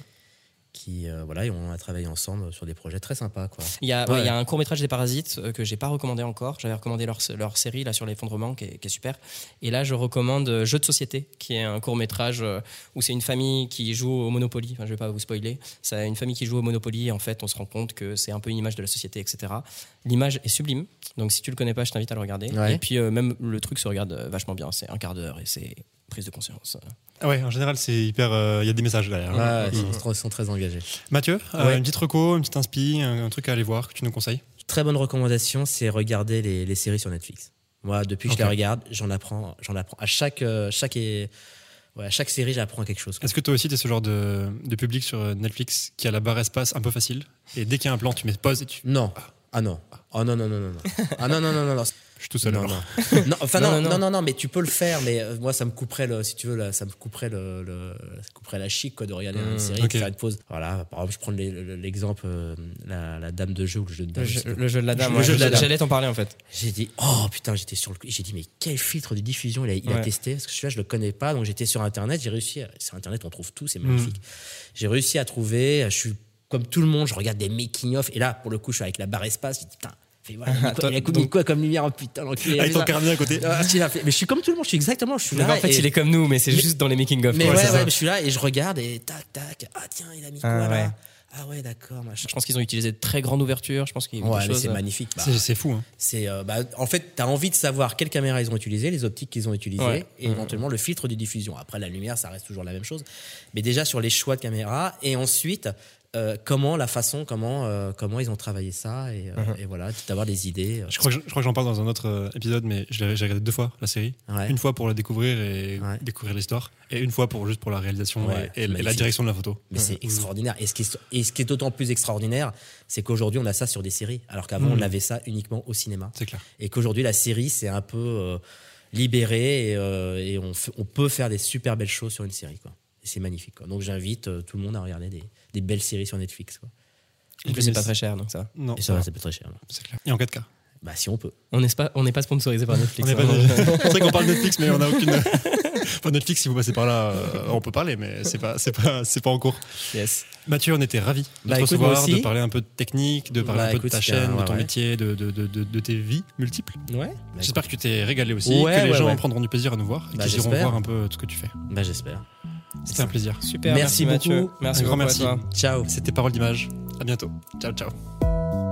[SPEAKER 4] Qui euh, voilà, et on a travaillé ensemble sur des projets très sympas quoi.
[SPEAKER 5] Il y a, ouais,
[SPEAKER 4] Ouais.
[SPEAKER 5] il y a un court métrage des Parasites euh, que j'ai pas recommandé encore. J'avais recommandé leur, leur série là sur l'effondrement qui est, qui est super. Et là, je recommande euh, Jeu de société, qui est un court métrage où c'est une famille qui joue au Monopoly. Enfin, je vais pas vous spoiler. C'est une famille qui joue au Monopoly. Et en fait, on se rend compte que c'est un peu une image de la société, etc. L'image est sublime. Donc, si tu le connais pas, je t'invite à le regarder.
[SPEAKER 4] Ouais.
[SPEAKER 5] Et puis, euh, même le truc se regarde euh, vachement bien. C'est un quart d'heure et c'est prise de conscience.
[SPEAKER 3] Ah ouais, en général, c'est hyper. euh, Il y a des messages derrière.
[SPEAKER 4] Ouais,
[SPEAKER 3] Mhm.
[SPEAKER 4] ils, sont, ils sont très engagés.
[SPEAKER 3] Mathieu, euh,
[SPEAKER 4] Ouais.
[SPEAKER 3] une petite reco, une petite inspi, un, un truc à aller voir que tu nous conseilles?
[SPEAKER 4] Très bonne recommandation, c'est regarder les, les séries sur Netflix. Moi, depuis que je les regarde, j'en apprends, j'en apprends à chaque euh, chaque et- ouais, à chaque série, j'apprends quelque chose.
[SPEAKER 3] Est-ce que toi aussi, tu es ce genre de, de public sur euh, Netflix qui a la barre espace un peu facile? Et dès qu'il y a un plan, tu mets pause et tu.
[SPEAKER 4] Non. Ah non. Oh non non non non. Ah non non non non non.
[SPEAKER 3] Je suis tout seul
[SPEAKER 4] Non, non. Non, enfin
[SPEAKER 5] Non,
[SPEAKER 4] non,
[SPEAKER 5] non,
[SPEAKER 4] non,
[SPEAKER 5] non.
[SPEAKER 4] non, non, mais tu peux le faire, mais euh, moi ça me couperait le, si tu veux, là, ça me couperait le, le- ça couperait la chic quoi de regarder une
[SPEAKER 5] Mmh,
[SPEAKER 4] série,
[SPEAKER 3] ok.
[SPEAKER 4] de faire une pause. Voilà, par exemple, je prends l'exemple euh, la, la dame de jeu ou le jeu de dame.
[SPEAKER 5] Le
[SPEAKER 4] je
[SPEAKER 5] le jeu de la dame.
[SPEAKER 4] Le
[SPEAKER 5] ouais.
[SPEAKER 4] jeu de la dame.
[SPEAKER 5] J'allais t'en parler en fait.
[SPEAKER 4] J'ai dit oh putain, j'étais sur le, j'ai dit mais quel filtre de diffusion il a, il a
[SPEAKER 5] Ouais.
[SPEAKER 4] testé parce que celui-là je le connais pas, donc j'étais sur internet, j'ai réussi, à- sur internet on trouve tout, c'est
[SPEAKER 5] Mmh.
[SPEAKER 4] magnifique. J'ai réussi à trouver, je suis comme tout le monde, je regarde des making of et là pour le coup je suis avec la barre espace, je dis putain. Fais, voilà, il a quoi-
[SPEAKER 5] Toi,
[SPEAKER 4] il a mis
[SPEAKER 5] donc-
[SPEAKER 4] quoi comme lumière, oh putain, l'enculé,
[SPEAKER 3] Avec ton carnet à côté.
[SPEAKER 4] ah. Mais je suis comme tout le monde, je suis exactement, je suis
[SPEAKER 5] Mais
[SPEAKER 4] là.
[SPEAKER 5] en fait,
[SPEAKER 4] et-
[SPEAKER 5] il est comme nous, mais c'est
[SPEAKER 4] Mais-
[SPEAKER 5] juste dans les making-of.
[SPEAKER 4] Mais
[SPEAKER 5] quoi,
[SPEAKER 4] ouais, mais je suis là et je regarde et tac, tac. Ah tiens, il a mis quoi
[SPEAKER 5] Ah,
[SPEAKER 4] là
[SPEAKER 5] ouais.
[SPEAKER 4] Ah ouais, d'accord, machin.
[SPEAKER 5] Je pense qu'ils ont utilisé de très grandes ouvertures. Je pense qu'il y a eu
[SPEAKER 4] Ouais, mais c'est
[SPEAKER 5] euh,
[SPEAKER 4] magnifique. Bah,
[SPEAKER 3] C'est- fou. Hein.
[SPEAKER 4] c'est, euh, bah, en fait, tu as envie de savoir quelle caméra ils ont utilisé, les optiques qu'ils ont utilisées,
[SPEAKER 5] Ouais.
[SPEAKER 4] et éventuellement le filtre de diffusion. Après, la lumière, ça reste toujours la même chose. Mais déjà sur les choix de caméra, et ensuite, euh, comment, la façon, comment, euh, comment ils ont travaillé ça, et, euh, et voilà, d'avoir des idées. euh.
[SPEAKER 3] Je crois que je, je crois que j'en parle dans un autre épisode, mais je l'ai- j'ai regardé deux fois la série.
[SPEAKER 4] Ouais.
[SPEAKER 3] Une fois pour la découvrir et
[SPEAKER 4] Ouais.
[SPEAKER 3] découvrir l'histoire, et une fois pour juste pour la réalisation
[SPEAKER 4] Ouais,
[SPEAKER 3] et- la direction de la photo.
[SPEAKER 4] Mais c'est extraordinaire. Et ce, qui est, et ce qui est d'autant plus extraordinaire, c'est qu'aujourd'hui, on a ça sur des séries, alors qu'avant, on
[SPEAKER 3] Mhm.
[SPEAKER 4] avait ça uniquement au cinéma.
[SPEAKER 3] C'est clair.
[SPEAKER 4] et qu'aujourd'hui la série c'est un peu euh, libéré et, euh, et on, peut faire des super belles choses sur une série quoi. Et c'est magnifique quoi. Donc j'invite euh, tout le monde à regarder des, des belles séries sur Netflix quoi.
[SPEAKER 5] En plus, c'est pas très cher, donc ça.
[SPEAKER 3] Non,
[SPEAKER 4] Et ça va, c'est pas très cher. non.
[SPEAKER 3] c'est clair. Et en 4K.
[SPEAKER 4] Bah si on peut.
[SPEAKER 5] On n'est pas, on n'est pas sponsorisé par Netflix.
[SPEAKER 3] On est pas-
[SPEAKER 5] hein.
[SPEAKER 3] c'est vrai qu'on parle Netflix, mais on n'a aucune. Enfin, Netflix, si vous passez par là, euh, on peut parler, mais c'est pas, c'est pas, c'est pas en cours.
[SPEAKER 5] yes.
[SPEAKER 3] Mathieu, on était ravis de
[SPEAKER 4] Bah,
[SPEAKER 3] te
[SPEAKER 4] écoute, moi
[SPEAKER 3] recevoir, de
[SPEAKER 4] aussi.
[SPEAKER 3] parler un peu de technique, de parler
[SPEAKER 4] Bah,
[SPEAKER 3] un peu
[SPEAKER 4] écoute,
[SPEAKER 3] de ta
[SPEAKER 4] c'était
[SPEAKER 3] chaîne,
[SPEAKER 4] un-
[SPEAKER 3] de ton
[SPEAKER 4] ouais.
[SPEAKER 3] métier, de, de, de, de- de tes vies multiples.
[SPEAKER 4] Ouais.
[SPEAKER 3] J'espère que tu t'es régalé aussi,
[SPEAKER 4] Ouais,
[SPEAKER 3] que les
[SPEAKER 4] ouais,
[SPEAKER 3] gens
[SPEAKER 4] ouais.
[SPEAKER 3] prendront du plaisir à nous voir et
[SPEAKER 4] Bah,
[SPEAKER 3] qu'ils iront
[SPEAKER 4] j'espère.
[SPEAKER 3] voir un peu tout ce que tu fais.
[SPEAKER 4] Bah j'espère.
[SPEAKER 3] C'était un plaisir.
[SPEAKER 5] Super.
[SPEAKER 4] Merci
[SPEAKER 5] Mathieu.
[SPEAKER 4] beaucoup.
[SPEAKER 5] Merci
[SPEAKER 3] Un grand merci.
[SPEAKER 5] toi.
[SPEAKER 4] Ciao.
[SPEAKER 3] C'était Parole d'image. À bientôt. Ciao, ciao.